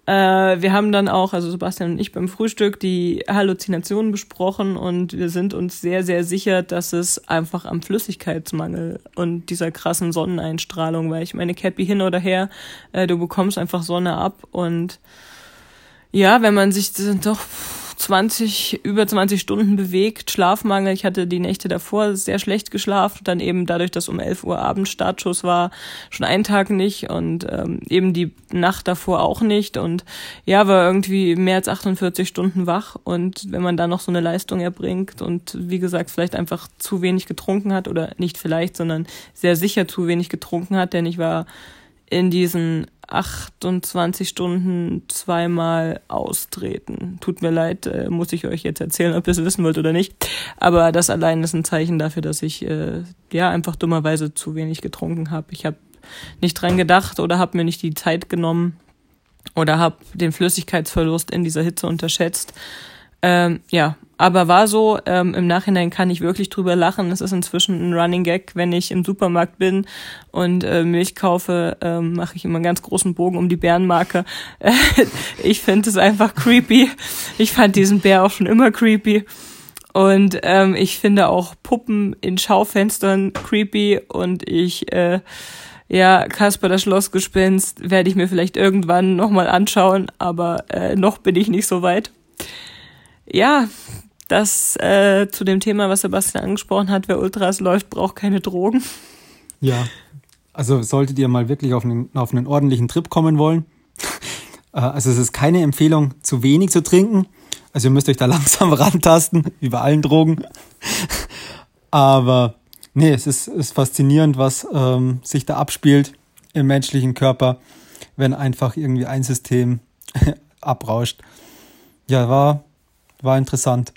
Äh, wir haben dann auch, also Sebastian und ich beim Frühstück, die Halluzinationen besprochen und wir sind uns sehr, sehr sicher, dass es einfach am Flüssigkeitsmangel und dieser krassen Sonneneinstrahlung, weil ich meine Cappy hin oder her, äh, du bekommst einfach Sonne ab und ja, wenn man sich doch 20, über 20 Stunden bewegt, Schlafmangel. Ich hatte die Nächte davor sehr schlecht geschlafen, dann eben dadurch, dass um 11 Uhr Abend Startschuss war, schon einen Tag nicht und ähm, eben die Nacht davor auch nicht. Und ja, war irgendwie mehr als 48 Stunden wach. Und wenn man da noch so eine Leistung erbringt und wie gesagt, vielleicht einfach zu wenig getrunken hat oder nicht vielleicht, sondern sehr sicher zu wenig getrunken hat, denn ich war in diesen 28 Stunden zweimal austreten. Tut mir leid, äh, muss ich euch jetzt erzählen, ob ihr es wissen wollt oder nicht. Aber das allein ist ein Zeichen dafür, dass ich äh, ja einfach dummerweise zu wenig getrunken habe. Ich habe nicht dran gedacht oder habe mir nicht die Zeit genommen oder habe den Flüssigkeitsverlust in dieser Hitze unterschätzt. Ähm, ja, aber war so, ähm, im Nachhinein kann ich wirklich drüber lachen. Es ist inzwischen ein Running Gag, wenn ich im Supermarkt bin und äh, Milch kaufe, ähm, mache ich immer einen ganz großen Bogen um die Bärenmarke. (laughs) ich finde es einfach creepy. Ich fand diesen Bär auch schon immer creepy. Und ähm, ich finde auch Puppen in Schaufenstern creepy und ich äh, ja, Kasper das Schlossgespenst werde ich mir vielleicht irgendwann nochmal anschauen, aber äh, noch bin ich nicht so weit ja, das äh, zu dem Thema, was Sebastian angesprochen hat, wer Ultras läuft, braucht keine Drogen. Ja, also solltet ihr mal wirklich auf einen, auf einen ordentlichen Trip kommen wollen. (laughs) Äh, also es ist keine Empfehlung, zu wenig zu trinken. Also ihr müsst euch da (laughs) langsam rantasten, wie bei allen Drogen. (laughs) Aber nee, es ist, ist faszinierend, was ähm, sich da abspielt im menschlichen Körper, wenn einfach irgendwie ein System abrauscht. Ja, war war interessant.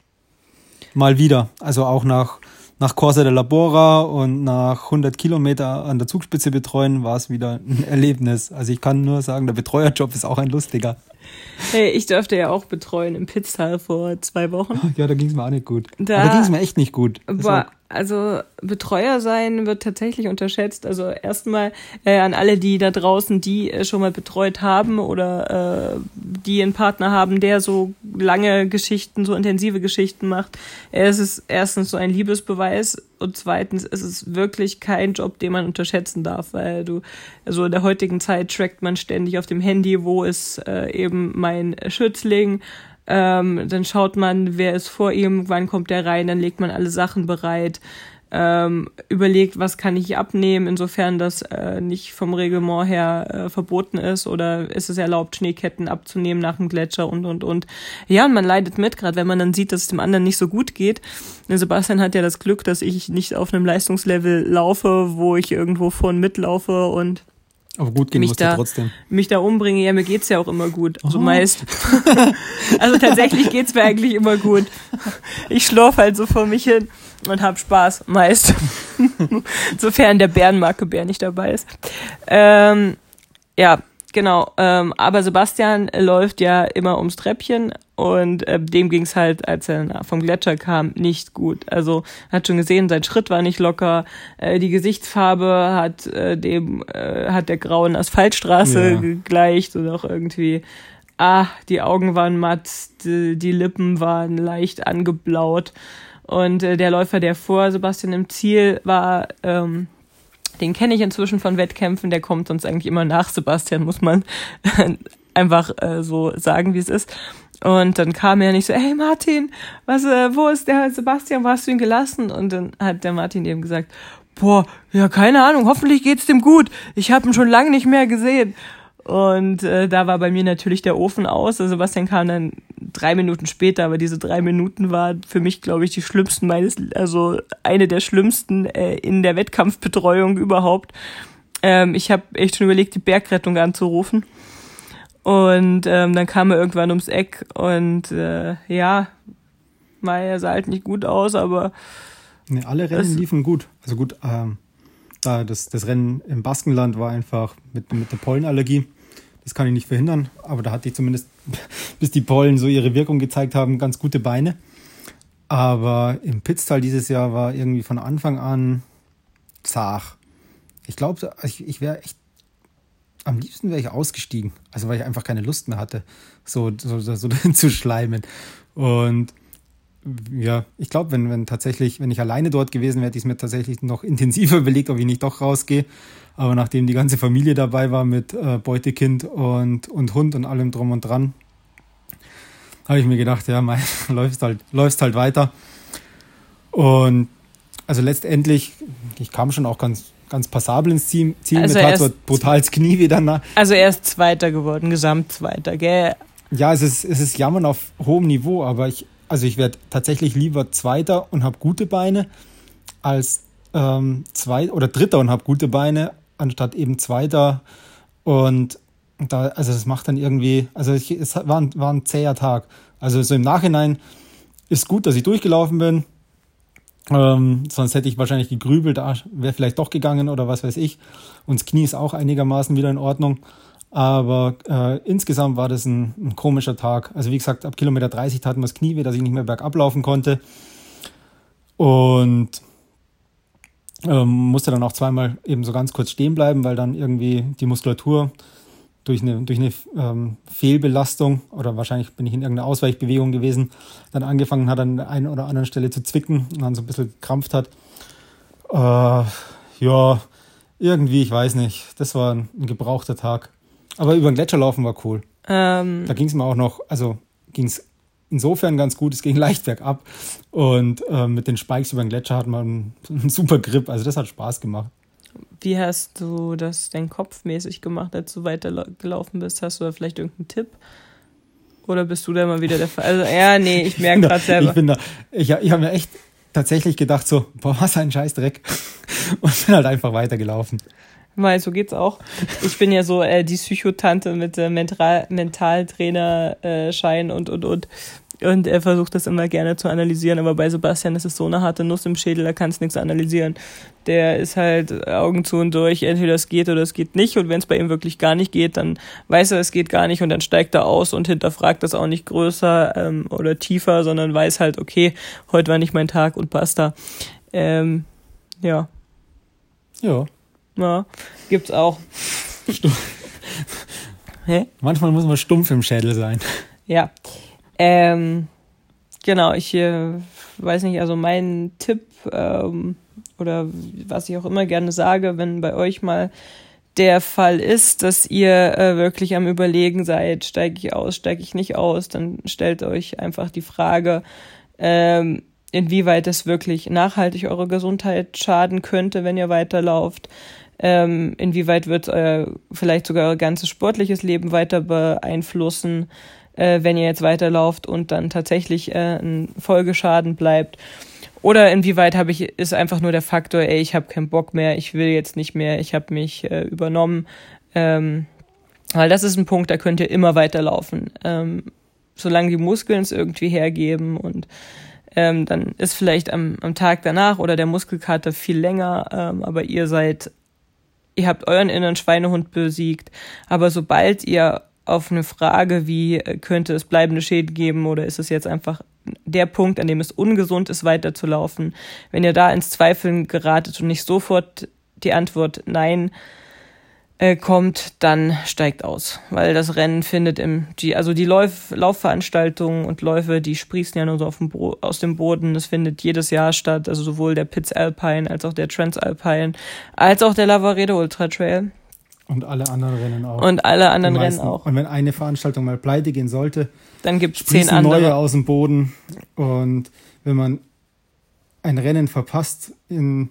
Mal wieder. Also auch nach, nach Corsa de Labora und nach 100 Kilometer an der Zugspitze betreuen, war es wieder ein Erlebnis. Also ich kann nur sagen, der Betreuerjob ist auch ein lustiger. (laughs) Hey, ich durfte ja auch betreuen im Pitztal vor zwei Wochen. Ja, da ging es mir auch nicht gut. Da, da ging es mir echt nicht gut. War, also Betreuer sein wird tatsächlich unterschätzt. Also erstmal äh, an alle, die da draußen, die äh, schon mal betreut haben oder äh, die einen Partner haben, der so lange Geschichten, so intensive Geschichten macht. Es ist erstens so ein Liebesbeweis und zweitens ist es wirklich kein Job, den man unterschätzen darf, weil du, also in der heutigen Zeit trackt man ständig auf dem Handy, wo ist äh, eben mein Schützling, ähm, dann schaut man, wer ist vor ihm, wann kommt der rein, dann legt man alle Sachen bereit, ähm, überlegt, was kann ich abnehmen, insofern das äh, nicht vom Reglement her äh, verboten ist oder ist es erlaubt, Schneeketten abzunehmen nach dem Gletscher und und und. Ja, und man leidet mit, gerade wenn man dann sieht, dass es dem anderen nicht so gut geht. Sebastian hat ja das Glück, dass ich nicht auf einem Leistungslevel laufe, wo ich irgendwo vorn mitlaufe und aber gut gehen mich da, trotzdem. Mich da umbringe, ja, mir geht's ja auch immer gut. Also oh. meist. (laughs) also tatsächlich geht's mir eigentlich immer gut. Ich schlurf halt so vor mich hin und hab Spaß, meist. (laughs) Sofern der Bärenmarke-Bär nicht dabei ist. Ähm, ja, genau. Ähm, aber Sebastian läuft ja immer ums Treppchen und äh, dem ging's halt, als er vom Gletscher kam, nicht gut. Also hat schon gesehen, sein Schritt war nicht locker, äh, die Gesichtsfarbe hat äh, dem äh, hat der grauen Asphaltstraße ja. gegleicht und auch irgendwie ah, die Augen waren matt, die, die Lippen waren leicht angeblaut und äh, der Läufer, der vor Sebastian im Ziel war, ähm, den kenne ich inzwischen von Wettkämpfen, der kommt sonst eigentlich immer nach Sebastian, muss man (laughs) einfach äh, so sagen, wie es ist. Und dann kam er nicht so, hey Martin, was, äh, wo ist der Sebastian, wo hast du ihn gelassen? Und dann hat der Martin eben gesagt, boah, ja, keine Ahnung, hoffentlich geht's dem gut. Ich habe ihn schon lange nicht mehr gesehen. Und äh, da war bei mir natürlich der Ofen aus. Also Sebastian kam dann drei Minuten später, aber diese drei Minuten war für mich, glaube ich, die schlimmsten meines, also eine der schlimmsten äh, in der Wettkampfbetreuung überhaupt. Ähm, ich habe echt schon überlegt, die Bergrettung anzurufen. Und ähm, dann kam er irgendwann ums Eck und äh, ja, Maya sah halt nicht gut aus, aber. Nee, alle Rennen liefen gut. Also gut, ähm, da das, das Rennen im Baskenland war einfach mit, mit der Pollenallergie das kann ich nicht verhindern, aber da hatte ich zumindest, (laughs) bis die Pollen so ihre Wirkung gezeigt haben, ganz gute Beine. Aber im Pitztal dieses Jahr war irgendwie von Anfang an zart. Ich glaube, ich, ich wäre echt, am liebsten wäre ich ausgestiegen. Also weil ich einfach keine Lust mehr hatte, so, so, so, so (laughs) zu schleimen. Und ja, ich glaube, wenn, wenn tatsächlich, wenn ich alleine dort gewesen wäre, hätte ich es mir tatsächlich noch intensiver (laughs) überlegt, ob ich nicht doch rausgehe. Aber nachdem die ganze Familie dabei war mit äh, Beutekind und, und Hund und allem drum und dran, habe ich mir gedacht, ja, mein, (laughs) läufst halt, läufst halt weiter. Und also letztendlich, ich kam schon auch ganz, ganz passabel ins Ziel. Ziel also mir tat so brutal das Knie wieder nach. Also er ist Zweiter geworden, Gesamtzweiter, gell? Ja, es ist, es ist Jammern auf hohem Niveau, aber ich, also ich werde tatsächlich lieber Zweiter und habe gute Beine als ähm, Zweit- oder Dritter und habe gute Beine, anstatt eben Zweiter. Und da, also das macht dann irgendwie, also ich, es war ein, war ein zäher Tag. Also so im Nachhinein ist gut, dass ich durchgelaufen bin. Ähm, sonst hätte ich wahrscheinlich gegrübelt, ah, wäre vielleicht doch gegangen oder was weiß ich. Und das Knie ist auch einigermaßen wieder in Ordnung. Aber äh, insgesamt war das ein, ein, komischer Tag. Also wie gesagt, ab Kilometer 30 tat mir das Knie weh, dass ich nicht mehr bergab laufen konnte. Und ähm, musste dann auch zweimal eben so ganz kurz stehen bleiben, weil dann irgendwie die Muskulatur durch eine, durch eine ähm, Fehlbelastung oder wahrscheinlich bin ich in irgendeiner Ausweichbewegung gewesen, dann angefangen hat an der einen oder anderen Stelle zu zwicken und dann so ein bisschen krampft hat. Äh, ja, irgendwie, ich weiß nicht. Das war ein, ein gebrauchter Tag. Aber über den Gletscher laufen war cool. Ähm, da ging es mir auch noch, also ging es insofern ganz gut, es ging (laughs) leicht bergab. Und ähm, mit den Spikes über den Gletscher hat man (laughs) einen super Grip. Also das hat Spaß gemacht. Wie hast du das denn kopfmäßig gemacht, als du weitergelaufen bist? Hast du da vielleicht irgendeinen Tipp? Oder bist du da mal wieder der Fall? Also, (laughs) ja, nee, ich merke gerade selber. Ich bin da, ich, ich habe mir echt tatsächlich gedacht, so, boah, was ein Scheißdreck. Und bin halt einfach weitergelaufen. Mal, so geht's auch. Ich bin ja so äh, die Psychotante mit äh, Mental Mentaltrainer-Schein äh, und, und, und. Und er versucht das immer gerne zu analysieren, aber bei Sebastian ist es so eine harte Nuss im Schädel, da kannst nichts analysieren. Der ist halt Augen zu und durch, entweder es geht oder es geht nicht. Und wenn es bei ihm wirklich gar nicht geht, dann weiß er, es geht gar nicht und dann steigt er aus und hinterfragt das auch nicht größer ähm, oder tiefer, sondern weiß halt, okay, heute war nicht mein Tag und basta. Ähm, ja. Ja. Ja, gibt's auch. (laughs) Hä? Manchmal muss man stumpf im Schädel sein. Ja. Ähm, genau, ich äh, weiß nicht, also mein Tipp ähm, oder was ich auch immer gerne sage, wenn bei euch mal der Fall ist, dass ihr äh, wirklich am Überlegen seid, steige ich aus, steige ich nicht aus, dann stellt euch einfach die Frage, ähm, inwieweit es wirklich nachhaltig eure Gesundheit schaden könnte, wenn ihr weiterlauft. Ähm, inwieweit wird euer vielleicht sogar euer ganzes sportliches Leben weiter beeinflussen, äh, wenn ihr jetzt weiterlauft und dann tatsächlich äh, ein Folgeschaden bleibt. Oder inwieweit habe ich ist einfach nur der Faktor, ey, ich habe keinen Bock mehr, ich will jetzt nicht mehr, ich habe mich äh, übernommen. Ähm, weil das ist ein Punkt, da könnt ihr immer weiterlaufen. Ähm, solange die Muskeln es irgendwie hergeben und ähm, dann ist vielleicht am, am Tag danach oder der Muskelkater viel länger, ähm, aber ihr seid ihr habt euren inneren Schweinehund besiegt, aber sobald ihr auf eine Frage wie äh, könnte es bleibende Schäden geben oder ist es jetzt einfach der Punkt, an dem es ungesund ist, weiterzulaufen, wenn ihr da ins Zweifeln geratet und nicht sofort die Antwort nein äh, kommt, dann steigt aus. Weil das Rennen findet im, die, also die Lauf, Laufveranstaltungen und Läufe, die sprießen ja nur so auf dem Bo aus dem Boden. Das findet jedes Jahr statt. Also sowohl der Pitts Alpine als auch der Transalpine, als auch der Lavaredo Ultra Trail. Und alle anderen Rennen auch. Und alle anderen Rennen auch. Und wenn eine Veranstaltung mal pleite gehen sollte, dann gibt es zehn andere. neue aus dem Boden. Und wenn man ein Rennen verpasst in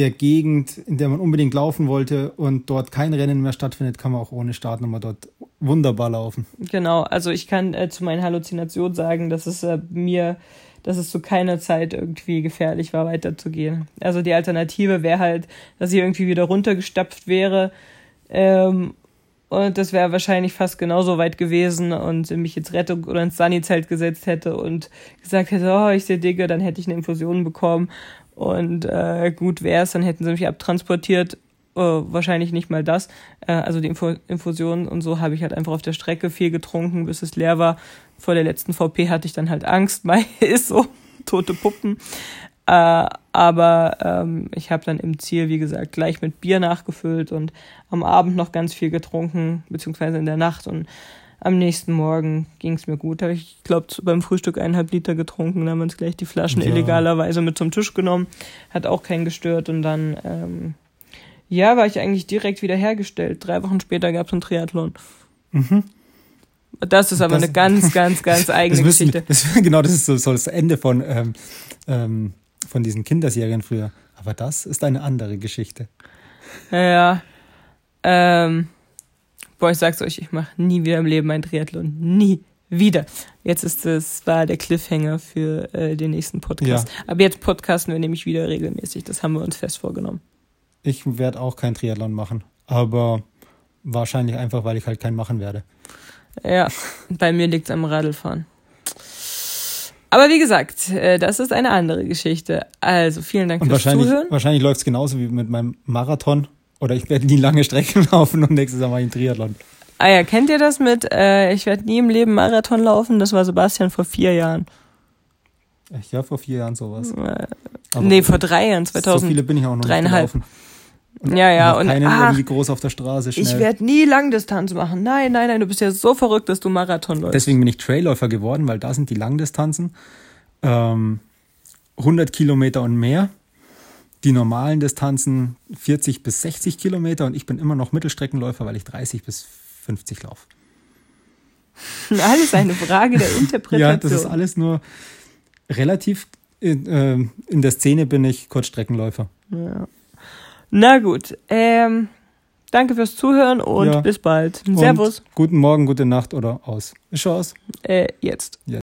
der Gegend, in der man unbedingt laufen wollte und dort kein Rennen mehr stattfindet, kann man auch ohne Startnummer dort wunderbar laufen. Genau, also ich kann äh, zu meinen Halluzinationen sagen, dass es äh, mir, dass es zu keiner Zeit irgendwie gefährlich war, weiterzugehen. Also die Alternative wäre halt, dass ich irgendwie wieder runtergestapft wäre. Ähm, und das wäre wahrscheinlich fast genauso weit gewesen und mich ins Rettung oder ins Sunny-Zelt gesetzt hätte und gesagt hätte, oh, ich sehe Digga, dann hätte ich eine Infusion bekommen. Und äh, gut wäre es, dann hätten sie mich abtransportiert. Äh, wahrscheinlich nicht mal das. Äh, also die Info Infusion und so habe ich halt einfach auf der Strecke viel getrunken, bis es leer war. Vor der letzten VP hatte ich dann halt Angst. (laughs) Mai ist so, tote Puppen. Äh, aber ähm, ich habe dann im Ziel, wie gesagt, gleich mit Bier nachgefüllt und am Abend noch ganz viel getrunken, beziehungsweise in der Nacht. Und am nächsten Morgen ging es mir gut. Habe ich, glaube beim Frühstück eineinhalb Liter getrunken. Dann haben wir uns gleich die Flaschen ja. illegalerweise mit zum Tisch genommen. Hat auch keinen gestört. Und dann, ähm, ja, war ich eigentlich direkt wieder hergestellt. Drei Wochen später gab es einen Triathlon. Mhm. Das ist aber das, eine ganz, ganz, (laughs) ganz eigene das Geschichte. Das, (laughs) genau, das ist so, so das Ende von ähm, ähm, von diesen Kinderserien früher. Aber das ist eine andere Geschichte. Ja. Ähm, boah, ich sag's euch, ich mache nie wieder im Leben ein Triathlon. Nie wieder. Jetzt ist es war der Cliffhanger für äh, den nächsten Podcast. Ja. Aber jetzt podcasten wir nämlich wieder regelmäßig. Das haben wir uns fest vorgenommen. Ich werde auch kein Triathlon machen, aber wahrscheinlich einfach, weil ich halt keinen machen werde. Ja, bei mir liegt's am Radlfahren. Aber wie gesagt, äh, das ist eine andere Geschichte. Also vielen Dank und fürs wahrscheinlich, Zuhören. Wahrscheinlich läuft es genauso wie mit meinem Marathon. Oder ich werde nie lange Strecken (laughs) laufen und nächstes Jahr mache ich einen Triathlon. Ah ja, kennt ihr das mit, äh, ich werde nie im Leben Marathon laufen? Das war Sebastian vor vier Jahren. Echt? Ja, vor vier Jahren sowas. Äh, nee, vor drei Jahren, 2000. So viele bin ich auch noch dreieinhalb. nicht und ja, ja. Und keinen ach, irgendwie groß auf der Straße schnell. Ich werde nie Langdistanz machen. Nein, nein, nein, du bist ja so verrückt, dass du Marathon läufst. Deswegen bin ich Trailläufer geworden, weil da sind die Langdistanzen ähm, 100 Kilometer und mehr. Die normalen Distanzen 40 bis 60 Kilometer und ich bin immer noch Mittelstreckenläufer, weil ich 30 bis 50 laufe. (laughs) Alles eine Frage der Interpretation. (laughs) ja, das ist alles nur relativ. In, äh, in der Szene bin ich Kurzstreckenläufer. Ja. Na gut. Ähm, danke fürs Zuhören und ja. bis bald. Servus. Und guten Morgen, gute Nacht oder aus. Ist schon aus? Äh, jetzt. jetzt.